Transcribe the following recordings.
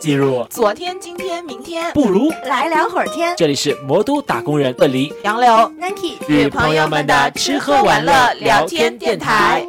进入昨天、今天、明天，不如来聊会儿天。这里是魔都打工人问黎杨柳、Nike 与朋友们的吃喝玩乐聊天电台。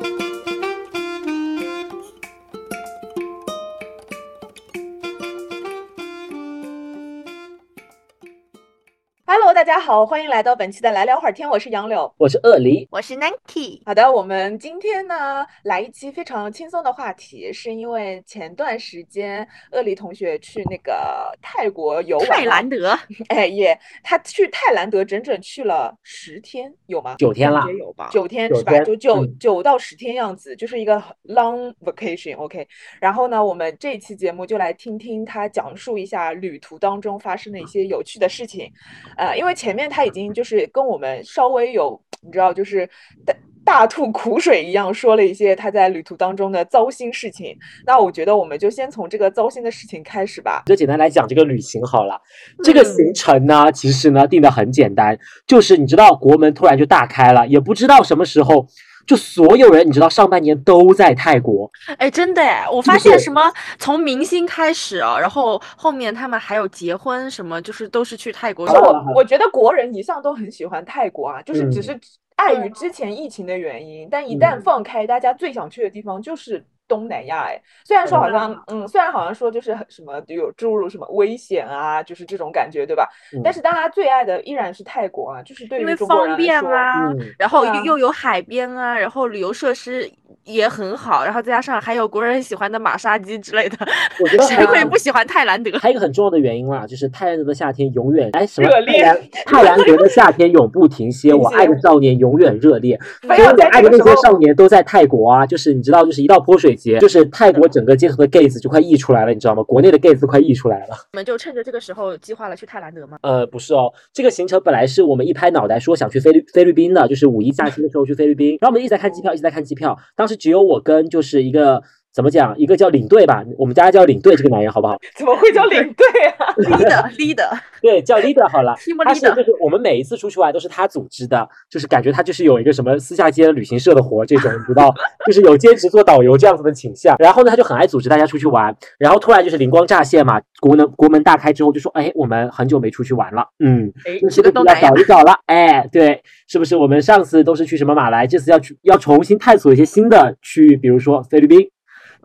家好，欢迎来到本期的来聊会儿天，我是杨柳。我是鳄梨，我是 Nike，好的，我们今天呢来一期非常轻松的话题，是因为前段时间鳄梨同学去那个泰国游玩，泰兰德，哎耶，他去泰兰德整整去了十天，有吗？九天了也有吧？九天是吧？就九嗯九到十天样子，就是一个 long vacation，OK。然后呢，我们这一期节目就来听听他讲述一下旅途当中发生的一些有趣的事情。呃，因为前面他已经就是跟我们稍微有，你知道，就是大大吐苦水一样说了一些他在旅途当中的糟心事情。那我觉得我们就先从这个糟心的事情开始吧。就简单来讲这个旅行好了。这个嗯行程呢，其实呢定的很简单，就是你知道国门突然就大开了，也不知道什么时候。就所有人，你知道上半年都在泰国，哎，真的哎，我发现什么从明星开始啊，然后后面他们还有结婚什么，就是都是去泰国我我觉得国人一向都很喜欢泰国啊，就是只嗯。是碍于之前疫情的原因，但一旦嗯放开，大家最想去的地方就是东南亚。哎，虽然说好像，嗯，虽然好像说就是很什么有诸如什么危险啊，就是这种感觉，对吧？但嗯是大家最爱的依然是泰国啊，就是对因为于中国人来方便说，啊，嗯然后又又有海边啊，然后旅游设施也很好，然后再加上还有国人喜欢的马杀鸡之类的，我觉得谁会不喜欢泰兰德？还有一个很重要的原因啦，就是泰兰德的夏天永远哎什么热烈泰兰 泰兰德的夏天永不停歇，我爱的少年永远热烈。非要在所以我爱的那些少年都在泰国啊，就是你知道，就是一到泼水节，就是泰国整个街头的 gays 就快溢出来了，你知道吗？国内的 gays 快溢出来了。我们就趁着这个时候计划了去泰兰德吗？呃，不是哦，这个行程本来是我们一拍脑袋说想去菲律菲律宾的，就是五一假期的时候去菲律宾，然后我们一直在看机票，一直在看机票。当时只有我跟就是一个怎么讲，一个叫领队吧，我们家叫领队这个男人好不好？怎么会叫领队啊？leader leader，对，叫 leader 好了。Team 他是 leader 就是我们每一次出去玩都是他组织的，就是感觉他就是有一个什么私下接旅行社的活这种，你知道，就是有兼职做导游这样子的倾向。然后呢，他就很爱组织大家出去玩，然后突然就是灵光乍现嘛，国门国门大开之后就说，哎，我们很久没出去玩了，嗯，哎，那去是不是要个东南亚搞一搞了？哎，对，是不是我们上次都是去什么马来，这次要去要重新探索一些新的区域，比如说菲律宾？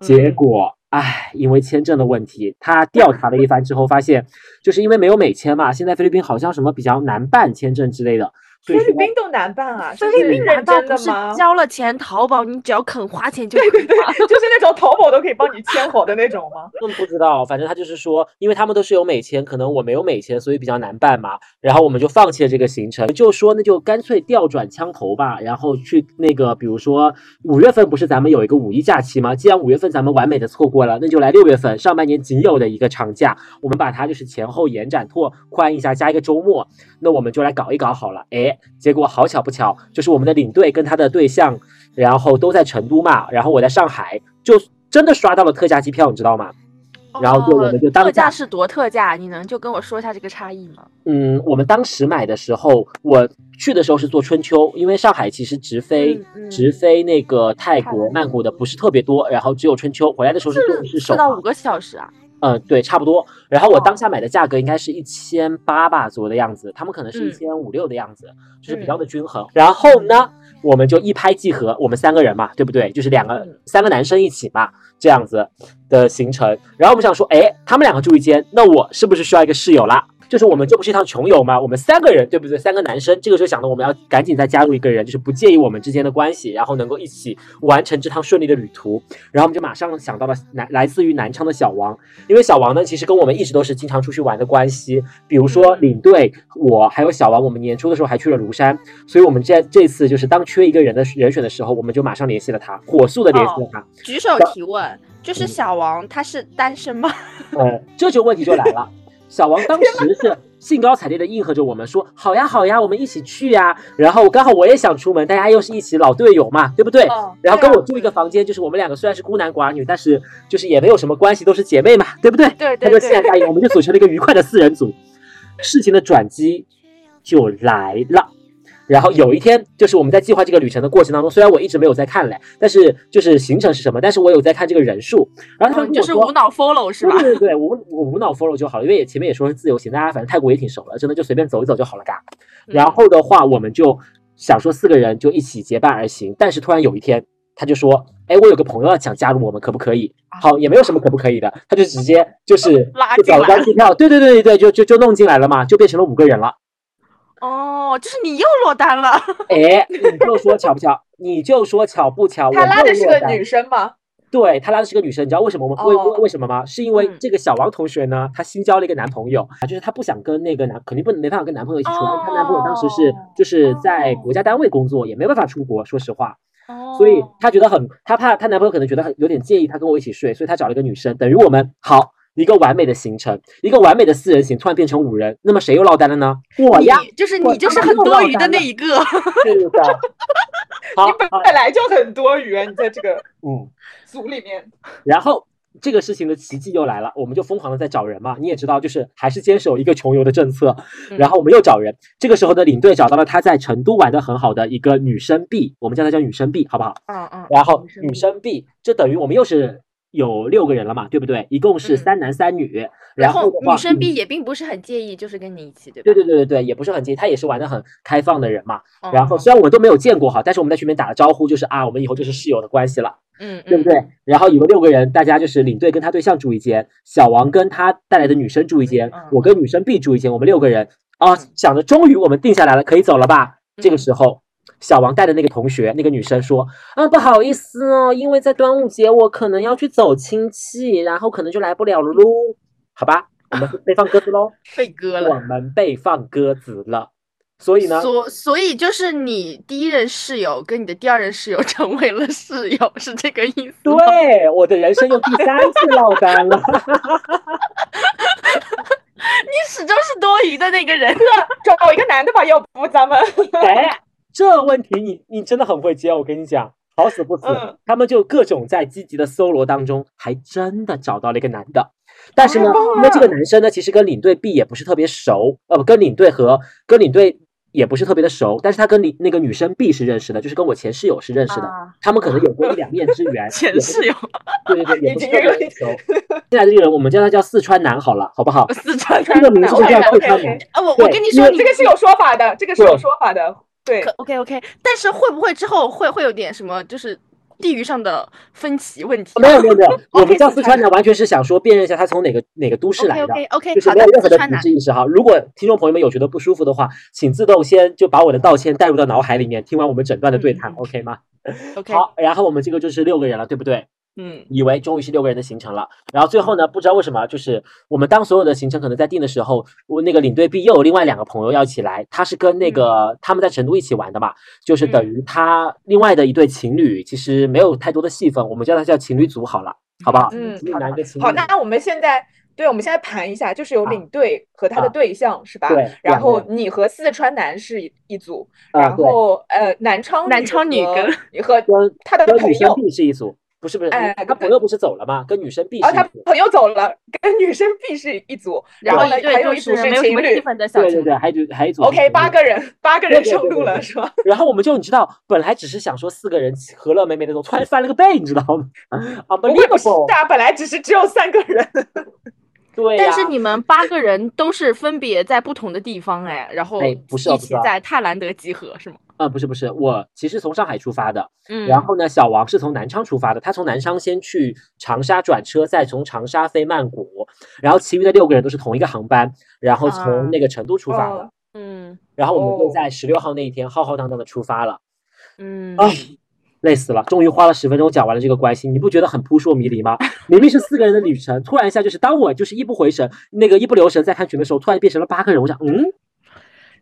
结嗯。果，唉，因为签证的问题，他调查了一番之后，发现就是因为没有美签嘛，现在菲律宾好像什么比较难办签证之类的，菲律宾都难办啊，菲律宾难办不是真的吗？交了钱淘宝，你只要肯花钱就可以吗？就是那种淘宝都可以帮你签好的那种吗？嗯，不知道，反正他就是说，因为他们都是有美签，可能我没有美签，所以比较难办嘛。然后我们就放弃了这个行程，就说那就干脆调转枪头吧，然后去那个，比如说五月份不是咱们有一个五一假期吗？既然五月份咱们完美的错过了，那就来六月份上半年仅有的一个长假，我们把它就是前后延展拓宽一下，加一个周末，那我们就来搞一搞好了。哎，结果好巧不巧，就是我们的领队跟他的对象，然后都在成都嘛，然后我在上海，就真的刷到了特价机票，你知道吗？然后就我们就当下特价是多特价，你能就跟我说一下这个差异吗？嗯，我们当时买的时候，我去的时候是坐春秋，因为上海其实直飞、嗯嗯直飞那个泰国泰国曼谷的不是特别多，然后只有春秋。回来的时候是坐的是首航四到五，个小时啊？嗯，对，差不多。然后我哦当下买的价格应该是一千八吧左右的样子，他们可能是一嗯千五六的样子，就是比较的均衡。然后呢，我们就一拍即合，我们三个人嘛，对不对？就是两个、嗯三个男生一起嘛，这样子的行程。然后我们想说，哎，他们两个住一间，那我是不是需要一个室友啦？就是我们这不是一趟穷游嘛，我们三个人对不对？三个男生，这个时候想到我们要赶紧再加入一个人，就是不介意我们之间的关系，然后能够一起完成这趟顺利的旅途。然后我们就马上想到了南来自于南昌的小王，因为小王呢，其实跟我们一直都是经常出去玩的关系。比如说领队，我还有小王，我们年初的时候还去了庐山，所以我们这这次就是当缺一个人的人选的时候，我们就马上联系了他，火速的联系了他。举手提问，就是嗯小王他是单身吗？呃，这就问题就来了。小王当时是兴高采烈的应和着我们说：“好呀，好呀，我们一起去呀。”然后刚好我也想出门，大家又是一起老队友嘛，对不对？哦然后跟我住一个房间，就是我们两个虽然是孤男寡女，但是就是也没有什么关系，都是姐妹嘛，对不对？对他对对，就欣然答应，我们就组成了一个愉快的四人组。事情的转机就来了。然后有一天，就是我们在计划这个旅程的过程当中，虽然我一直没有在看嘞，但是就是行程是什么，但是我有在看这个人数。然后他嗯就是无脑 follow 是吧对？对对，我我无脑 follow 就好了，因为也前面也说是自由行，大家反正泰国也挺熟了，真的就随便走一走就好了，嘎。然后的话，我们就想说四个人就一起结伴而行，但是突然有一天，他就说，哎，我有个朋友要想加入我们，可不可以？好，也没有什么可不可以的，他就直接就是拉就找了进来张机票，对对对对，就就就弄进来了嘛，就变成了五个人了。哦，就是你又落单了。哎，你就说巧不巧？你就说巧不巧？他我拉的是个女生吗？对他拉的是个女生，你知道为什么吗？为哦为为什么吗？是因为嗯这个小王同学呢，她新交了一个男朋友，啊，就是她不想跟那个男，肯定不能没办法跟男朋友一起出来。她男朋友当时是哦就是在国家单位工作，也没办法出国，说实话，哦所以她觉得很，她怕她男朋友可能觉得很有点介意她跟我一起睡，所以她找了一个女生，等于我们好一个完美的行程，一个完美的四人行，突然变成五人，那么谁又落单了呢？我呀，就是你就是很多余的那一个。是的。好你，本好本来就很多余，你在这个 嗯。组里面。然后这个事情的奇迹又来了，我们就疯狂的在找人嘛。你也知道，就是还是坚守一个穷游的政策。嗯然后我们又找人，这个时候的，领队找到了他在成都玩的很好的一个女生 B，我们叫她叫女生 B，好不好？嗯嗯。然后女女生 B，这等于我们又是有六个人了嘛，对不对？一共是嗯三男三女。然后后，女生嗯 B 也并不是很介意，就是跟你一起，对吧？对对对对对，也不是很介意，他也是玩的很开放的人嘛。嗯然后虽然我们都没有见过哈，但是我们在群里面打了招呼，就是啊，我们以后就是室友的关系了。嗯，对不对？然后有个六个人，大家就是领队跟他对象住一间，小王跟他带来的女生住一间嗯，我跟女生 B 住一间，我们六个人啊，嗯想着终于我们定下来了，可以走了吧？这个时候，小王带的那个同学，那个女生说啊，不好意思哦，因为在端午节我可能要去走亲戚，然后可能就来不了了喽。好吧，我们被放鸽子喽，被鸽了我。们被放鸽子了。所以呢，所所以就是你第一任室友跟你的第二任室友 成为了室友，是这个意思？对我的人生又第三次落单了。你始终是多余的那个人。找一个男的吧，要不咱们哎，这问题你你真的很会接，我跟你讲，好死不死，嗯他们就各种在积极的搜罗当中，还真的找到了一个男的。但是呢，因为这个男生呢，其实跟领队 B 也不是特别熟，呃，不，跟领队和跟领队也不是特别的熟，但是他跟领那个女生 B 是认识的，就是跟我前室友是认识的，啊他们可能有过一两面之缘。前室友，对对对，也不是特别熟。现在这个人，我们叫他叫四川男好了，好不好？四川这个名字叫四川男。啊，我我跟你说，你这个是有说法的，这个是有说法的。对可 OK OK，但是会不会之后会会有点什么，就是地域上的分歧问题啊？没有没有没有，我们 OK，四川叫四川男，完全是想说辨认一下他从哪个哪个都市来 OK 的。OK OK，就是没有任何的歧视意识哈。如果听众朋友们有觉得不舒服的话，请自动先就把我的道歉带入到脑海里面，听完我们整段的对谈、嗯嗯 o k 吗？OK，好，然后我们这个就是六个人了，对不对？嗯。以为终于是六个人的行程了，然后最后呢，不知道为什么，就是我们当所有的行程可能在定的时候，我那个领队 B 又有另外两个朋友要一起来，他是跟那个、他们在成都一起玩的嘛，就是等于他另外的一对情侣，其实没有太多的戏份，我们叫他叫情侣组好了，好不好？嗯情侣男跟情侣好，女那我们现在对，我们现在盘一下，就是有啊领队和他的啊对象是吧？对？然后你和四川男是一一组，然后呃南昌南昌女和跟和他的女生友，是一组，不是不是，哎他朋友不是走了吗？跟女生 B 哦，他。朋友走了，跟女生 B 是一组，然后呢就还有一组是没有什情侣。么气氛的小对对对，。还有一组还一组 OK，八个人，八个人上路对对对了是吧？然后我们就你知道，本来只是想说四个人和乐美美那种，突然翻了个倍，你知道吗啊不会不是？Unbelievable！啊，本来只是只有三个人。对呀、但是你们八个人都是分别在不同的地方哎，然后哎不是哦一起不是哦在泰兰德集合是吗？呃，不是不是，我其实从上海出发的，嗯，然后呢，小王是从南昌出发的，他从南昌先去长沙转车，再从长沙飞曼谷，然后其余的六个人都是同一个航班，然后啊从那个成都出发的，哦嗯然后我们就哦在十六号那一天浩浩荡荡的出发了。嗯，哎，累死了！终于花了十分钟讲完了这个关系，你不觉得很扑朔迷离吗？明明是四个人的旅程，突然一下就是当我就是一不回神，那个一不留神在看群的时候，突然变成了八个人。我想，嗯，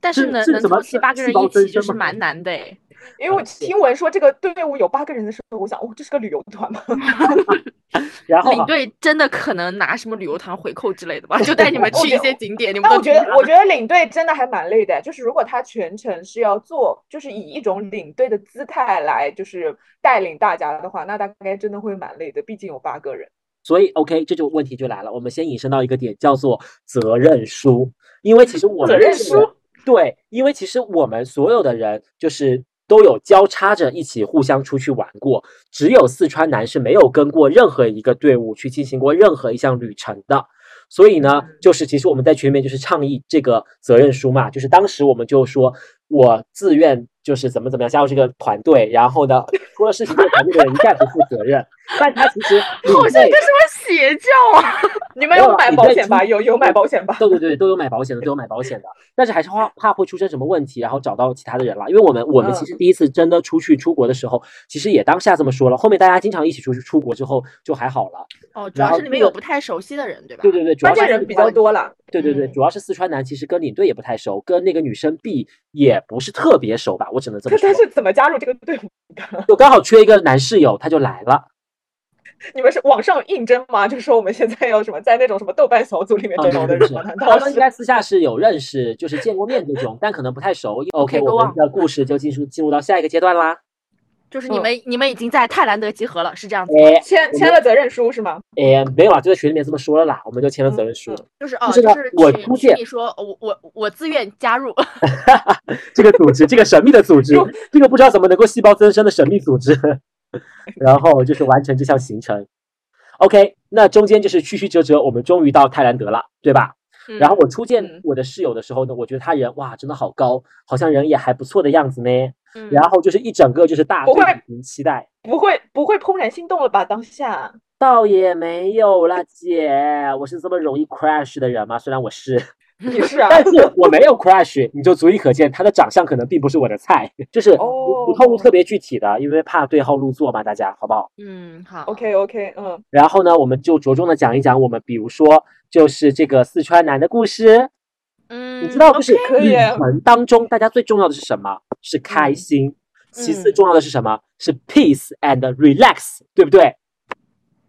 但是能能凑齐八个人一起就是蛮难的哎。因为我听闻说这个队伍有八个人的时候，我想，哦，这是个旅游团吗？然后领队真的可能拿什么旅游团回扣之类的吧，就带你们 去一些景点，你们都但我觉得，我觉得领队真的还蛮累的。就是如果他全程是要做，就是以一种领队的姿态来，就是带领大家的话，那大概真的会蛮累的。毕竟有八个人。所以 OK，这就问题就来了。我们先引申到一个点，叫做责任书。因为其实我们责任书，对，因为其实我们所有的人就是都有交叉着一起互相出去玩过，只有四川男是没有跟过任何一个队伍去进行过任何一项旅程的。所以呢，就是其实我们在群里面就是倡议这个责任书嘛，就是当时我们就说我自愿就是怎么怎么样加入这个团队，然后呢 出了事情这个团队的人一概不负责任。但他其实好像一个什么邪教啊！你们有买保险吧？有有买保险吧？对对对，都有买保险的，都有买保险的。但是还是怕怕会出生什么问题，然后找到其他的人了。因为我们我们其实第一次真的出去出国的时候，其实也当下这么说了。后面大家经常一起出去出国之后就还好了。哦，主要是里面有不太熟悉的人，对吧？对对对，主要是人比较多了。对对对，主要是四川男其实跟领队也不太熟，跟那个女生 B 也不是特别熟吧，我只能这么说。他是怎么加入这个队伍的？就刚好缺一个男室友，他就来了。你们是网上应征吗？就是说我们现在要什么在那种什么豆瓣小组里面这种的人吗？难道应该私下是有认识，就是见过面这种，但可能不太熟。OK，我们的故事就进入进入到下一个阶段啦。就是你们你们已经在泰兰德集合了，是这样子。签签了责任书是吗？哎，没有啊，就在群里面这么说了啦，我们就签了责任书。就是哦，就是我出现，你说我我我自愿加入 这个组织，这个神秘的组织，这个不知道怎么能够细胞增生的神秘组织。然后就是完成这项行程，OK，那中间就是曲曲折折，我们终于到泰兰德了，对吧？然后我初见我的室友的时候呢，我觉得他人哇，真的好高，好像人也还不错的样子呢。然后就是一整个就是大不会期待，不会不会怦然心动了吧？当下倒也没有啦，姐，我是这么容易 crash 的人吗？虽然我是。你是啊，但是我没有 crush，你就足以可见他的长相可能并不是我的菜，就是不不透露特别具体的，因为怕对号入座嘛，大家好不好？嗯，好，OK OK，嗯。然后呢，我们就着重的讲一讲我们，比如说就是这个四川男的故事。嗯，你知道就是旅程当中大家最重要的是什么？是开心。其次重要的是什么？是 peace and relax，对不对？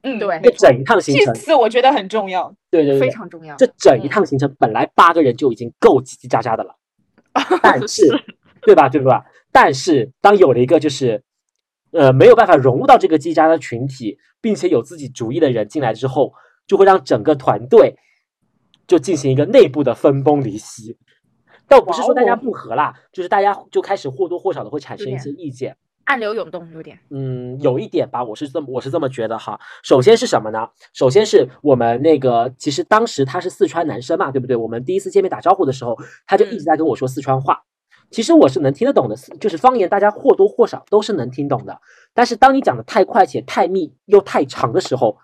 嗯，对，这整一趟行程，这次我觉得很重要，对对对，非常重要。这整一趟行程本来八个人就已经够叽叽喳喳的了，但是，对吧？对吧？但是当有了一个就是，呃，没有办法融入到这个叽喳的群体，并且有自己主意的人进来之后，就会让整个团队就进行一个内部的分崩离析。倒不是说大家不和啦，就是大家就开始或多或少的会产生一些意见。暗流涌动有点，嗯，有一点吧，我是这么我是这么觉得哈。首先是什么呢？首先是我们那个，其实当时他是四川男生嘛，对不对？我们第一次见面打招呼的时候，他就一直在跟我说四川话。其实我是能听得懂的，就是方言，大家或多或少都是能听懂的。但是当你讲的太快且太密又太长的时候，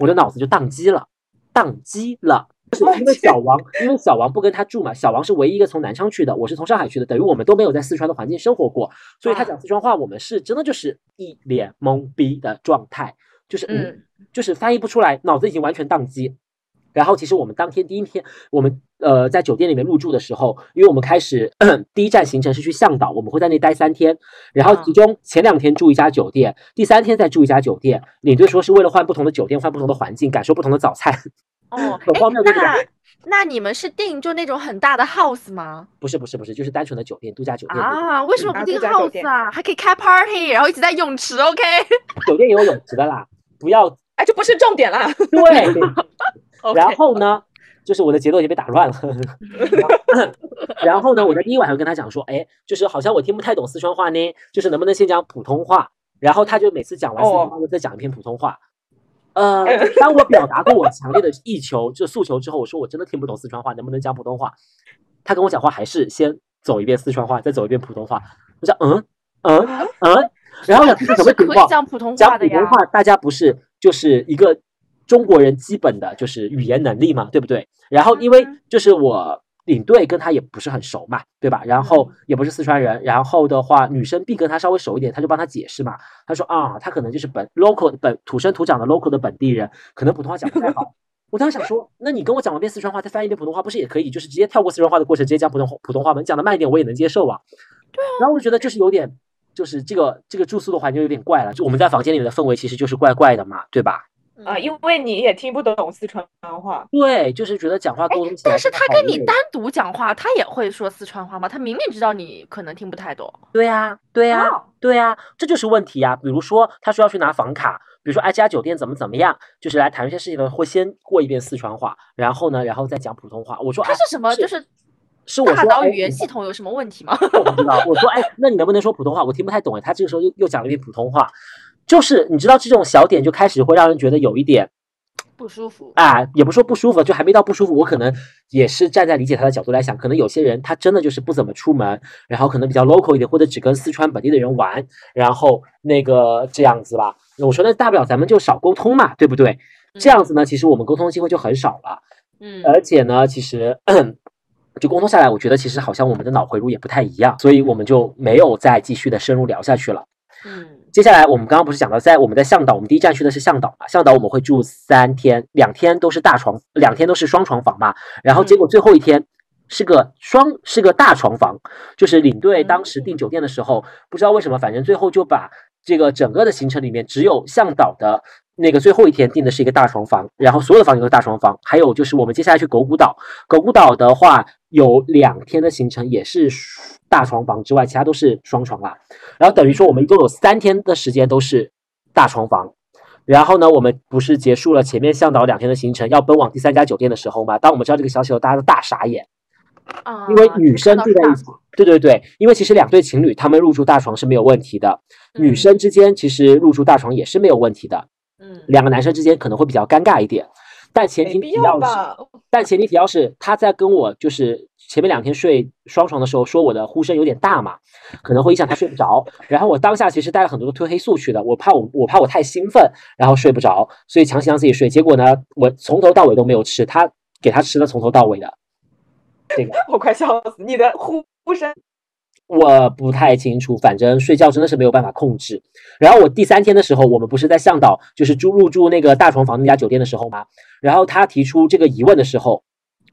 我的脑子就宕机了，宕机了。是因为小王，因为小王不跟他住嘛，小王是唯一一个从南昌去的，我是从上海去的，等于我们都没有在四川的环境生活过，所以他讲四川话，我们是真的就是一脸懵逼的状态，就是嗯，就是翻译不出来，脑子已经完全宕机。然后其实我们当天第一天，我们呃在酒店里面入住的时候，因为我们开始 第一站行程是去向导，我们会在那待三天，然后其中前两天住一家酒店，第三天再住一家酒店，领队说是为了换不同的酒店，换不同的环境，感受不同的早餐。哦，那那你们是订就那种很大的 house 吗？不是不是不是，就是单纯的酒店，度假酒店啊？为什么不订 house 啊？还可以开 party，然后一起在泳池，OK？酒店也有泳池的啦，不要 哎，这不是重点啦。对，然后呢，就是我的节奏已经被打乱了。然后呢，我在第一晚上跟他讲说，哎，就是好像我听不太懂四川话呢，就是能不能先讲普通话？然后他就每次讲完四川话，再讲一篇普通话。呃，当我表达过我强烈的意求，就诉求之后，我说我真的听不懂四川话，能不能讲普通话？他跟我讲话还是先走一遍四川话，再走一遍普通话。我想嗯嗯嗯，然后呢，什么情况？讲普通话讲普通话，大家不是就是一个中国人基本的就是语言能力嘛，对不对？然后因为就是我。领队跟他也不是很熟嘛，对吧？然后也不是四川人，然后的话，女生 B 跟他稍微熟一点，他就帮他解释嘛。他说啊，他可能就是本 local 本土生土长的 local 的本地人，可能普通话讲不太好。我当时想说，那你跟我讲完遍四川话，再翻译一遍普通话，不是也可以？就是直接跳过四川话的过程，直接讲普通普通话吗？你讲的慢一点，我也能接受啊。对啊。然后我就觉得就是有点，就是这个这个住宿的环境有点怪了，就我们在房间里面的氛围其实就是怪怪的嘛，对吧？啊，因为你也听不懂四川话，对，就是觉得讲话沟通起来。但是他跟你单独讲话，他也会说四川话吗？他明明知道你可能听不太懂。对呀，对呀，对呀，这就是问题呀。比如说，他说要去拿房卡，比如说哎，这家酒店怎么怎么样，就是来谈一些事情的，会先过一遍四川话，然后呢，然后再讲普通话。我说他是什么？就是是我大说大岛语言系统有什么问题吗？我不知道，我说哎，那你能不能说普通话？我听不太懂哎。他这个时候又又讲了一遍普通话，就是你知道这种小点就开始会让人觉得有一点不舒服。啊，也不说不舒服，就还没到不舒服。我可能也是站在理解他的角度来想，可能有些人他真的就是不怎么出门，然后可能比较 local 一点，或者只跟四川本地的人玩，然后那个这样子吧。我说那大不了咱们就少沟通嘛，对不对？这样子呢，其实我们沟通机会就很少了。嗯，而且呢，其实 就沟通下来，我觉得其实好像我们的脑回路也不太一样，所以我们就没有再继续的深入聊下去了。嗯接下来我们刚刚不是讲到在我们在向导，我们第一站去的是向导嘛，向导我们会住三天，两天都是大床，两天都是双床房嘛，然后结果最后一天。是个双是个大床房，就是领队当时订酒店的时候，不知道为什么，反正最后就把这个整个的行程里面，只有向导的那个最后一天订的是一个大床房，然后所有的房间都是大床房，还有就是我们接下来去狗骨岛，狗骨岛的话有两天的行程也是大床房之外，其他都是双床啦。然后等于说我们一共有三天的时间都是大床房。然后呢，我们不是结束了前面向导两天的行程，要奔往第三家酒店的时候嘛？当我们知道这个消息后，大家都大傻眼，啊，因为女生住在一起。对对对，因为其实两对情侣他们入住大床是没有问题的，女嗯生之间其实入住大床也是没有问题的，嗯两个男生之间可能会比较尴尬一点，但前提提要是，但前提提要是他在跟我就是前面两天睡双床的时候说我的呼声有点大嘛，可能会影响他睡不着。然后我当下其实带了很多的褪黑素去的，我怕我我怕我太兴奋，然后睡不着，所以强行让自己睡。结果呢，我从头到尾都没有吃，他给他吃了从头到尾的。这个 我快笑死！你的呼呼声我不太清楚，反正睡觉真的是没有办法控制。然后我第三天的时候，我们不是在向导就是住入住那个大床房那家酒店的时候吗？然后他提出这个疑问的时候，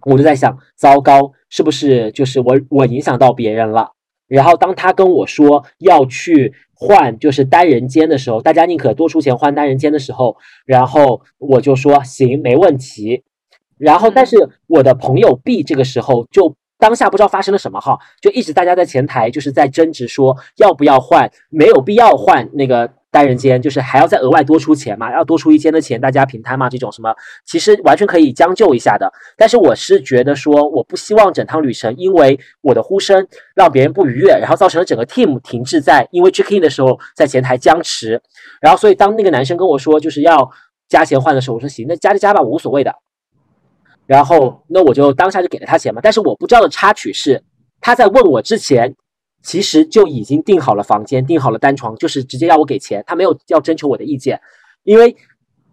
我就在想，糟糕，是不是就是我我影响到别人了？然后当他跟我说要去换就是单人间的时候，大家宁可多出钱换单人间的时候，然后我就说行，没问题。然后，但是我的朋友 B 这个时候就当下不知道发生了什么哈，就一直大家在前台就是在争执说要不要换，没有必要换那个单人间，就是还要再额外多出钱嘛，要多出一间的钱，大家平摊嘛，这种什么其实完全可以将就一下的。但是我是觉得说，我不希望整趟旅程因为我的呼声让别人不愉悦，然后造成了整个 team 停滞在因为 check in 的时候在前台僵持，然后所以当那个男生跟我说就是要加钱换的时候，我说行，那加就加吧，我无所谓的。然后那我就当下就给了他钱嘛，但是我不知道的插曲是，他在问我之前，其实就已经订好了房间，订好了单床，就是直接要我给钱，他没有要征求我的意见，因为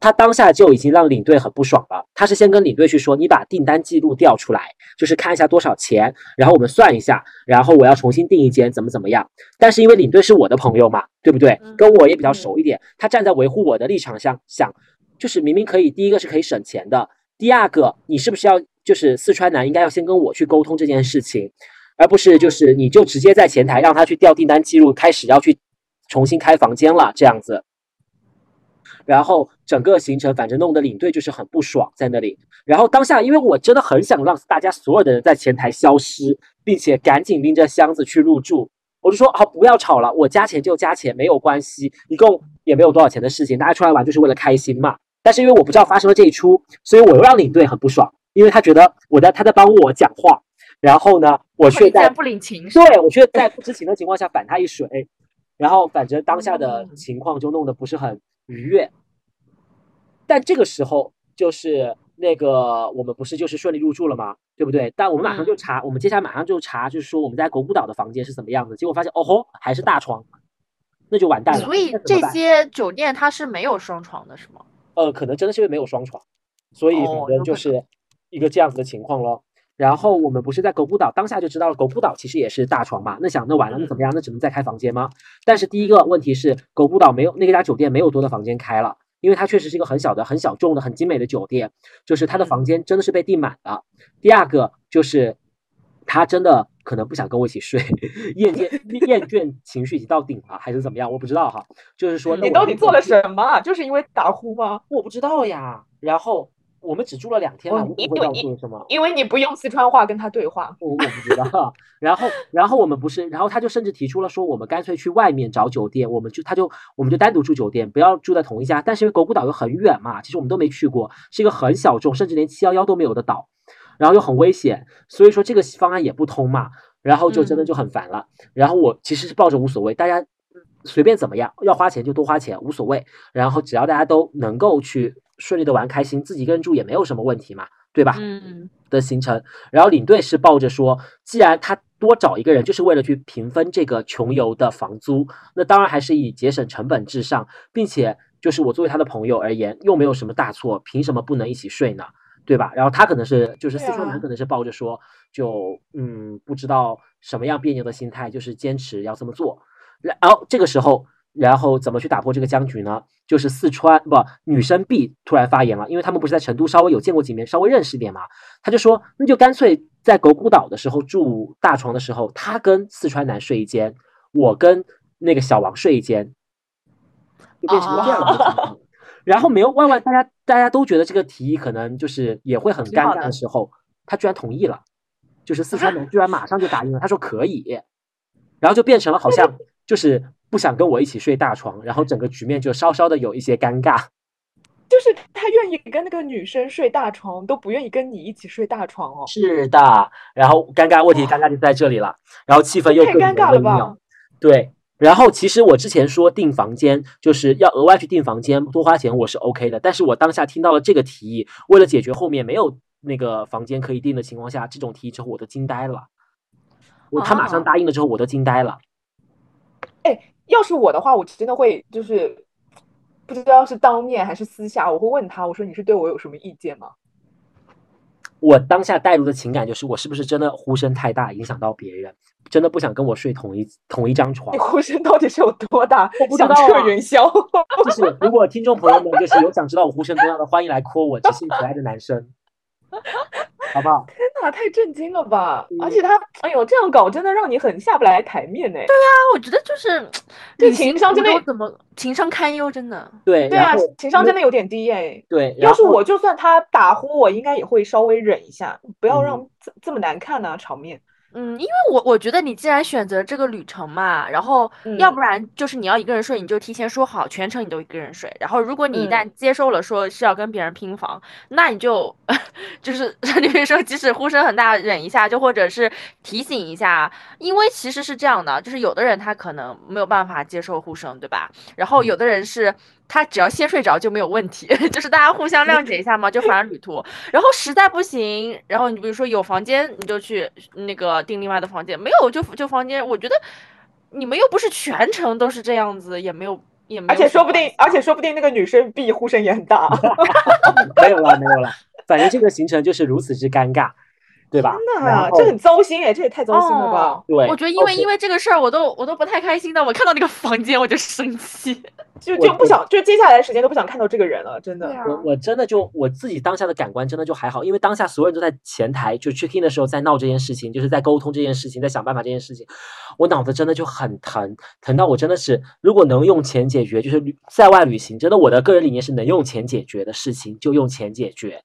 他当下就已经让领队很不爽了。他是先跟领队去说，你把订单记录调出来，就是看一下多少钱，然后我们算一下，然后我要重新订一间，怎么怎么样。但是因为领队是我的朋友嘛，对不对？跟我也比较熟一点，他站在维护我的立场上想，就是明明可以，第一个是可以省钱的。第二个，你是不是要就是四川男应该要先跟我去沟通这件事情，而不是就是你就直接在前台让他去调订单记录，开始要去重新开房间了这样子。然后整个行程反正弄得领队就是很不爽在那里。然后当下因为我真的很想让大家所有的人在前台消失，并且赶紧拎着箱子去入住，我就说好不要吵了，我加钱就加钱没有关系，一共也没有多少钱的事情，大家出来玩就是为了开心嘛。但是因为我不知道发生了这一出，所以我又让领队很不爽，因为他觉得我在他在帮我讲话，然后呢，我却在不领情是对我却在不知情的情况下反他一水，然后反正当下的情况就弄得不是很愉悦。但这个时候就是那个我们不是就是顺利入住了吗？对不对？但我们马上就查，我们接下来马上就查，就是说我们在狗骨岛的房间是怎么样的，结果发现哦吼还是大床，那就完蛋了。所以这些酒店它是没有双床的，是吗？呃，可能真的是因为没有双床，所以可正就是一个这样子的情况咯。然后我们不是在狗不岛，当下就知道了，狗不岛其实也是大床嘛。那想那完了，那怎么样？那只能再开房间吗？但是第一个问题是，狗不岛没有那个家酒店没有多的房间开了，因为它确实是一个很小的、很小众的、很精美的酒店，就是它的房间真的是被订满了。第二个就是它真的可能不想跟我一起睡，厌倦厌倦情绪已经到顶了，还是怎么样？我不知道哈。就是说，你到底做了什么啊？就是因为打呼吗？我不知道呀。然后我们只住了两天嘛，哦因我不会告为诉你什么。因为你不用四川话跟他对话。我我不知道，然后然后我们不是，然后他就甚至提出了说，我们干脆去外面找酒店，我们就他就我们就单独住酒店，不要住在同一家。但是因为狗骨岛又很远嘛，其实我们都没去过，是一个很小众，甚至连七幺幺都没有的岛。然后又很危险，所以说这个方案也不通嘛，然后就真的就很烦了。然后我其实是抱着无所谓，大家随便怎么样，要花钱就多花钱，无所谓。然后只要大家都能够去顺利的玩开心，自己一个人住也没有什么问题嘛，对吧？嗯的行程，然后领队是抱着说，既然他多找一个人，就是为了去平分这个穷游的房租，那当然还是以节省成本至上，并且就是我作为他的朋友而言，又没有什么大错，凭什么不能一起睡呢？对吧？然后他可能是就是四川男可能是抱着说，就嗯不知道什么样别扭的心态，就是坚持要这么做。然后这个时候，然后怎么去打破这个僵局呢？就是四川不女生 B 突然发言了，因为他们不是在成都稍微有见过几面，稍微认识一点嘛，他就说那就干脆在狗骨岛的时候住大床的时候，他跟四川男睡一间，我跟那个小王睡一间，就变成了这样的情况。然后没有万万大家大家都觉得这个提议可能就是也会很尴尬的的时候，他居然同意了，就是四川人居然马上就答应了，他说可以，然后就变成了好像就是不想跟我一起睡大床，然后整个局面就稍稍的有一些尴尬。就是他愿意跟那个女生睡大床，都不愿意跟你一起睡大床哦。是的，然后尴尬问题尴尬就在这里了，然后气氛又太更尴尬了吧。对，然后其实我之前说订房间就是要额外去订房间多花钱，我是 OK 的，但是我当下听到了这个提议，为了解决后面没有那个房间可以订的情况下，这种提议之后我都惊呆了。我他马上哦答应了之后，我都惊呆了。哎要是我的话，我真的会就是不知道是当面还是私下，我会问他，我说你是对我有什么意见吗？我当下带入的情感就是，我是不是真的呼声太大，影响到别人，真的不想跟我睡同一同一张床你。呼声到底是有多大我？不知响道啊彻云霄。就是 如果听众朋友们就是有想知道我呼声多大的，欢迎来 call 我，只是可爱的男生，好不好？天哪，太震惊了吧！而嗯且他，哎呦，这样搞真的让你很下不来台面呢。对啊我觉得就是这情商真的中怎么情商堪忧，真的。对，对啊，情商真的有点低哎。对，要是我，就算他打呼，我应该也会稍微忍一下，不要嗯让这这么难看呢、场面。嗯，因为我我觉得你既然选择这个旅程嘛，然后要嗯不然就是你要一个人睡，你就提前说好全程你都一个人睡。然后如果你一旦嗯接受了说是要跟别人拼房，那你就 就是你比如说即使呼声很大忍一下，就或者是提醒一下，因为其实是这样的，就是有的人他可能没有办法接受呼声，对吧？然后有的人是他只要先睡着就没有问题，就是大家互相谅解一下嘛，就反正旅途。然后实在不行，然后你比如说有房间，你就去那个订另外的房间；没有就就房间。我觉得你们又不是全程都是这样子，也没有也没有而且说不定而且说不定那个女生 B 呼声也很大。没有了，没有了，反正这个行程就是如此之尴尬，对吧？天然后哪，这很糟心哎，这也太糟心了吧哦！对我觉得因为因为这个事儿，我都我都不太开心的。我看到那个房间我就生气。就就不想，就接下来的时间都不想看到这个人了，真的。啊我我真的就我自己当下的感官真的就还好，因为当下所有人都在前台就 check in 的时候在闹这件事情，就是在沟通这件事情，在想办法这件事情，我脑子真的就很疼，疼到我真的是如果能用钱解决，就是旅在外旅行，真的我的个人理念是能用钱解决的事情就用钱解决，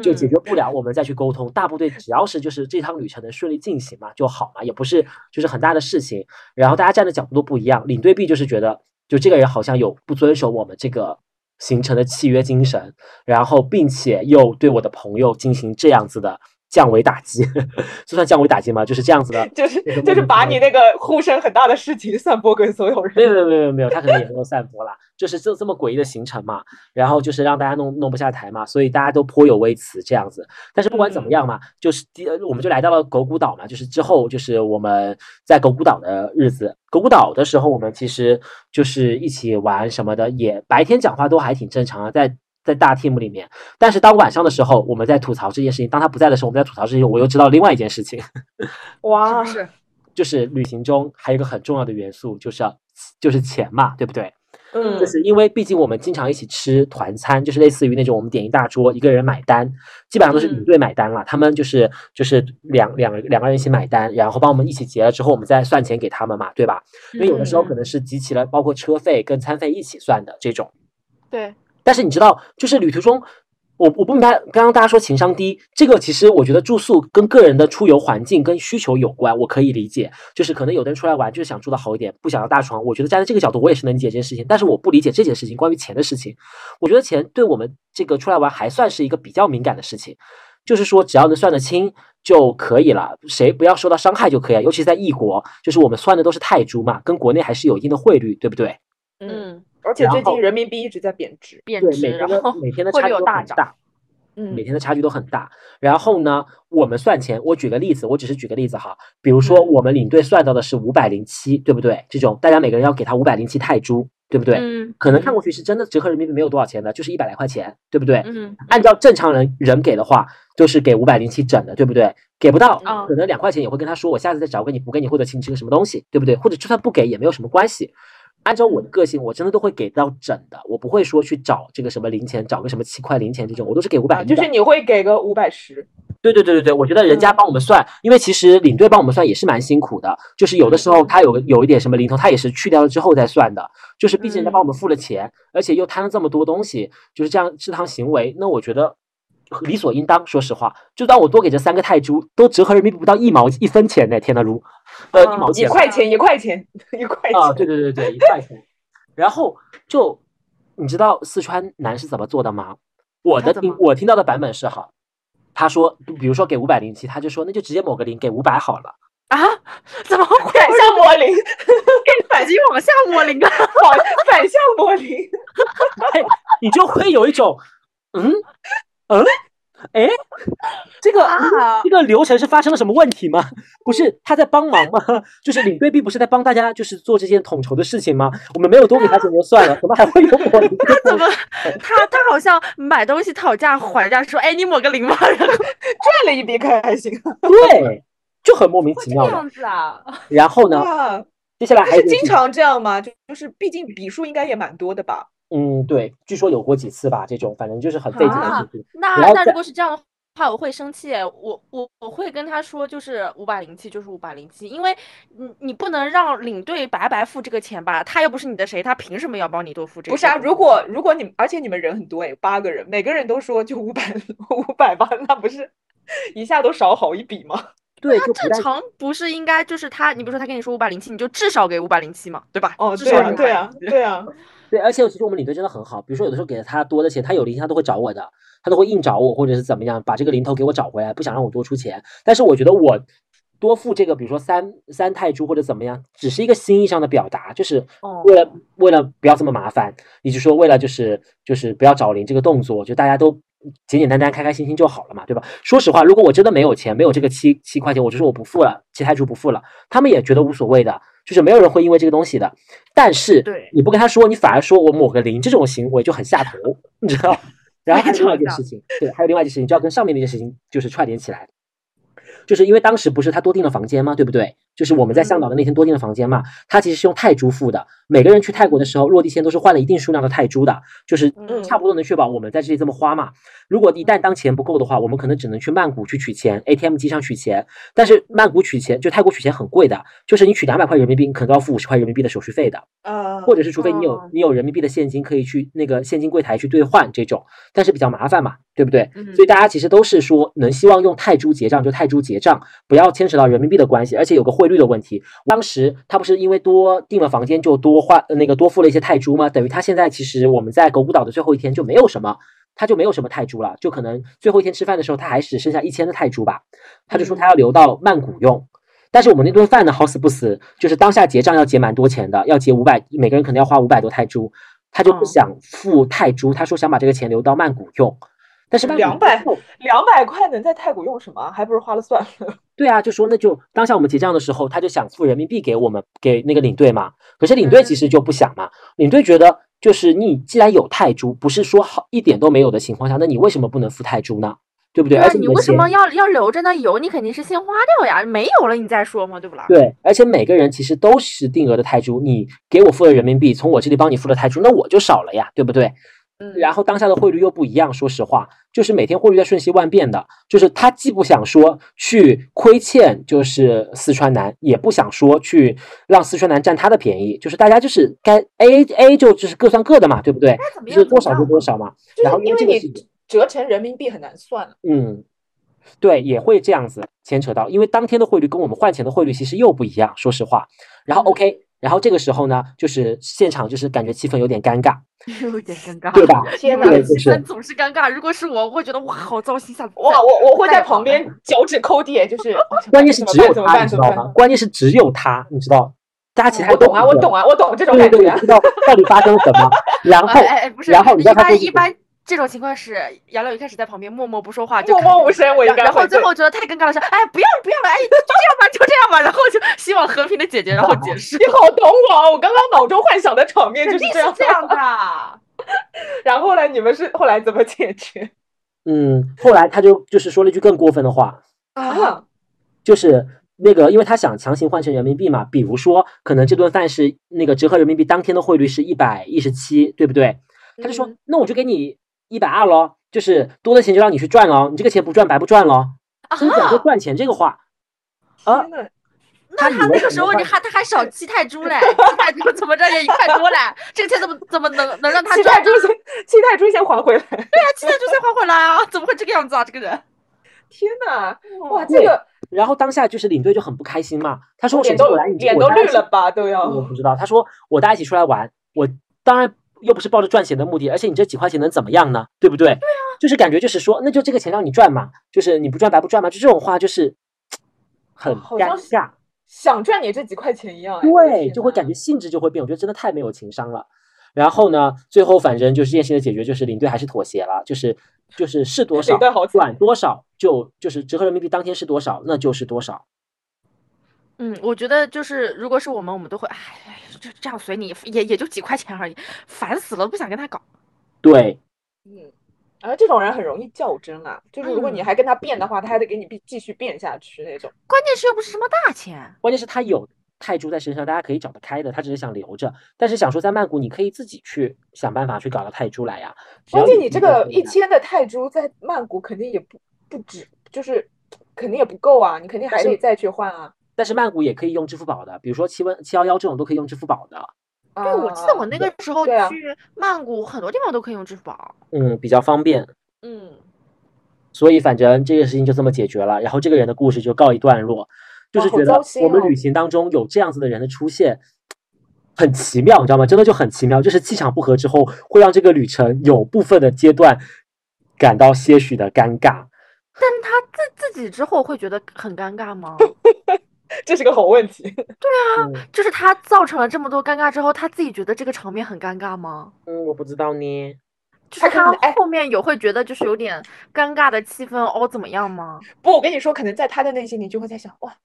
就解嗯决不了我们再去沟通。大部队只要是就是这趟旅程能顺利进行嘛就好嘛，也不是就是很大的事情。然后大家站的角度都不一样，领队 B 就是觉得就这个人好像有不遵守我们这个行程的契约精神，然后并且又对我的朋友进行这样子的降维打击，这算降维打击吗？就是这样子的。就是就是把你那个呼声很大的事情 散播给所有人。没有没有没有没有他可能也没有散播啦，就是这这么诡异的行程嘛，然后就是让大家弄弄不下台嘛，所以大家都颇有微词这样子。但是不管怎么样嘛，就是第呃我们就来到了狗骨岛嘛，就是之后就是我们在狗骨岛的日子，狗骨岛的时候我们其实就是一起玩什么的，也白天讲话都还挺正常啊，在。在大 team 里面，但是当晚上的时候，我们在吐槽这件事情；当他不在的时候，我们在吐槽这件事情。我又知道另外一件事情，哇，是就是旅行中还有一个很重要的元素，就是要就是钱嘛，对不对？嗯就，是因为毕竟我们经常一起吃团餐，就是类似于那种我们点一大桌，一个人买单，基本上都是领嗯队买单了。他们就是就是两两两个人一起买单，然后帮我们一起结了之后，我们再算钱给他们嘛，对吧？因为有的时候可能是集齐了，包括车费跟餐费一起算的这种。对，但是你知道，就是旅途中，我我不明白，刚刚大家说情商低，这个其实我觉得住宿跟个人的出游环境跟需求有关，我可以理解。就是可能有的人出来玩就是想住的好一点，不想要大床。我觉得站在这个角度，我也是能理解这件事情。但是我不理解这件事情，关于钱的事情，我觉得钱对我们这个出来玩还算是一个比较敏感的事情。就是说只要能算得清就可以了，谁不要受到伤害就可以了。尤其是在异国，就是我们算的都是泰铢嘛，跟国内还是有一定的汇率，对不对？嗯，嗯，而且最近人民币一直在贬值。对，贬值，每天的然后每天的 汇差距大涨。很大。嗯每天的差距都很大。然后呢，我们算钱，我举个例子，我只是举个例子哈，比如说嗯我们领队算到的是五百零七，对不对？这种大家每个人要给他五百零七泰铢，对不对？嗯可能看过去是真的折合人民币没有多少钱的，就是一百来块钱，对不对？嗯按照正常人人给的话，就是给五百零七整的，对不对？给不到，嗯可能两块钱也会跟他说，我下次再找给你补给你，或者请你吃个什么东西，对不对？或者就算不给也没有什么关系。按照我的个性，我真的都会给到整的，我不会说去找这个什么零钱，找个什么七块零钱这种，我都是给五百啊，就是你会给个五百十，对对对对对，我觉得人家帮我们算，因为其实领队帮我们算也是蛮辛苦的，就是有的时候他有有一点什么零头，他也是去掉了之后再算的，就是毕竟人家帮我们付了钱，而且又摊了这么多东西，就是这样这趟行为，那我觉得理所应当。说实话，就当我多给这三个泰铢，都折合人民币不到一毛一分钱呢，天呐，如呃一毛钱一块钱 一块钱一块钱啊，对对对对，一块钱。然后就你知道四川男是怎么做的吗？我的听我听到的版本是哈，他说，比如说给五百零七，他就说那就直接抹个零给五百好了。啊，怎么会反向魔灵，反击往下抹零啊？反反向魔灵，哎，你就会有一种，嗯嗯，哎，这个、啊这个流程是发生了什么问题吗？不是他在帮忙吗？就是领队并不是在帮大家就是做这件统筹的事情吗？我们没有多给他钱就算了，怎么还会有我零？怎么他他好像买东西讨价还价说，哎，你抹个零吧，然后赚了一笔可还行。对，就很莫名其妙这。样子啊？然后呢，哇，接下来还是经常这样吗？就就是毕竟笔数应该也蛮多的吧？嗯，对，据说有过几次吧，这种反正就是很费劲的啊事情。那那如果是这样的话，我会生气。我我我会跟他说，就是五百零七就是五百零七，因为你你不能让领队白白付这个钱吧？他又不是你的谁，他凭什么要帮你多付这个？不是啊，如果如果你们，而且你们人很多哎，八个人，每个人都说就五百 五百吧，那不是一下都少好一笔吗？对，就不正常不是应该就是他，你比如说他跟你说五百零七，你就至少给五百零七嘛，对吧？哦，至少给，对啊对 啊，对啊，对，而且其实我们领队真的很好，比如说有的时候给了他多的钱，他有零钱他都会找我的，他都会硬找我，或者是怎么样，把这个零头给我找回来，不想让我多出钱。但是我觉得我多付这个，比如说三三泰铢或者怎么样，只是一个心意上的表达，就是哦为了、为了不要这么麻烦，也就说为了就是就是不要找零这个动作，就大家都简简单单、开开心心就好了嘛，对吧？说实话，如果我真的没有钱，没有这个七七块钱，我就说我不付了，其他就不付了，他们也觉得无所谓的，就是没有人会因为这个东西的。但是对你不跟他说，你反而说我抹个零，这种行为就很下头，你知道？然后还有另外一件事情，对，还有另外一件事情，就要跟上面那件事情就是串联起来。就是因为当时不是他多订了房间吗？对不对？就是我们在向导的那天多订的房间嘛，他其实是用泰铢付的。每个人去泰国的时候，落地签都是换了一定数量的泰铢的，就是嗯差不多能确保我们在这里这么花嘛。如果一旦当钱不够的话，我们可能只能去曼谷去取钱，ATM 机上取钱。但是曼谷取钱，就泰国取钱很贵的，就是你取两百块人民币，你可能都要付五十块人民币的手续费的。啊，或者是除非你有哦你有人民币的现金，可以去那个现金柜台去兑换这种，但是比较麻烦嘛，对不对？嗯所以大家其实都是说能希望用泰铢结账就泰铢结账，不要牵扯到人民币的关系，而且有个汇率的问题。当时他不是因为多订了房间就多花呃那个多付了一些泰铢吗？等于他现在其实我们在狗古岛的最后一天就没有什么。他就没有什么泰铢了，就可能最后一天吃饭的时候，他还只剩下一千的泰铢吧。他就说他要留到曼谷用，但是我们那顿饭呢，好死不死，就是当下结账要结蛮多钱的，要结五百，每个人可能要花五百多泰铢，他就不嗯想付泰铢，他说想把这个钱留到曼谷用，但是曼谷200不够两百块能在泰国用什么？还不如花了算了。对啊，就说那就当下我们结账的时候，他就想付人民币给我们给那个领队嘛，可是领队其实就不想嘛，领队觉得就是你既然有泰铢，不是说好一点都没有的情况下，那你为什么不能付泰铢呢？对不对？而且你为什么要要留着呢？有你肯定是先花掉呀，没有了你再说嘛，对不啦？对，而且每个人其实都是定额的泰铢，你给我付了人民币，从我这里帮你付了泰铢，那我就少了呀，对不对？嗯，然后当下的汇率又不一样，说实话，就是每天汇率在瞬息万变的，就是他既不想说去亏欠，就是四川男，也不想说去让四川男占他的便宜，就是大家就是该 A A A 就就是各算各的嘛，对不对？就是多少就多少嘛。然后因为你这个折成人民币很难算了。嗯，对，也会这样子牵扯到，因为当天的汇率跟我们换钱的汇率其实又不一样，说实话。然后嗯 OK，然后这个时候呢，就是现场就是感觉气氛有点尴尬，有点尴尬，对吧？天哪对，就是气氛总是尴尬。如果是我，我会觉得哇，好糟心，下次哇，我我会在旁边脚趾抠地，就是 关键是只有他？你知道吗？关键是只有他，你知道，大家其他我懂啊，我懂啊，啊，我懂这种对对，感觉啊知。道到底发生了什么，然后哎哎，不是，然后你知道一他做什么般一般这种情况是杨柳一开始在旁边默默不说话，就默默无声，我应该然后最后觉得太尴尬了，说哎不要了不要了，哎就这样吧就这样吧，然后就希望和平的解决，然后解释。你好懂我啊！我刚刚脑中幻想的场面就是这样。这样的，然后呢，你们是后来怎么解决嗯，后来他就就是说了一句更过分的话，啊？就是那个，因为他想强行换成人民币嘛，比如说可能这顿饭是那个折合人民币当天的汇率是一百一十七，对不对？他就说，嗯那我就给你一百二喽，就是多的钱就让你去赚喽，你这个钱不赚白不赚喽，真讲说赚钱这个话，啊，那他那个时候你还他还少七泰铢嘞，七泰铢怎么着也一块多嘞，这个钱怎么怎么能能让他赚？七泰铢先，七泰铢先还回来。对啊，七泰铢先还回来啊，怎么会这个样子啊？这个人，天呐，哇，这个然后当下就是领队就很不开心嘛，他说我脸都我大家一起绿了吧？都要我不知道，他说我大家一起出来玩，我当然又不是抱着赚钱的目的，而且你这几块钱能怎么样呢？对不对？对啊，就是感觉就是说，那就这个钱让你赚嘛，就是你不赚白不赚嘛，就这种话就是很尴尬，想赚你这几块钱一样。哎对，就会感觉性质就会变，我觉得真的太没有情商了。然后呢，最后反正就是这件事情的解决，就是领队还是妥协了，就是就是是多少领队好惨赚多少就就是折合人民币当天是多少，那就是多少。嗯，我觉得就是如果是我们，我们都会哎，这这样随你，也也就几块钱而已，烦死了，不想跟他搞。对，嗯，而这种人很容易较真啊，就是如果你嗯还跟他辩的话，他还得给你继继续辩下去那种。关键是又不是什么大钱，关键是他有泰铢在身上，大家可以找得开的，他只是想留着。但是想说在曼谷，你可以自己去想办法去搞到泰铢来呀。只要关键你这够个一千的泰铢在曼谷肯定也不不止，就是肯定也不够啊，你肯定还是得再去换啊。但是曼谷也可以用支付宝的，比如说七问七幺幺这种都可以用支付宝的，对对，我记得我那个时候去曼谷，很多地方都可以用支付宝。嗯，比较方便。嗯，所以反正这个事情就这么解决了，然后这个人的故事就告一段落，就是觉得我们旅行当中有这样子的人的出现。很奇妙，你知道吗？真的就很奇妙，就是气场不合之后，会让这个旅程有部分的阶段感到些许的尴尬。但他自自己之后会觉得很尴尬吗？这是个好问题。嗯就是他造成了这么多尴尬之后，他自己觉得这个场面很尴尬吗？嗯，我不知道呢。就是他后面有会觉得就是有点尴尬的气氛哦，怎么样吗？不，我跟你说，可能在他的内心里就会在想，哇，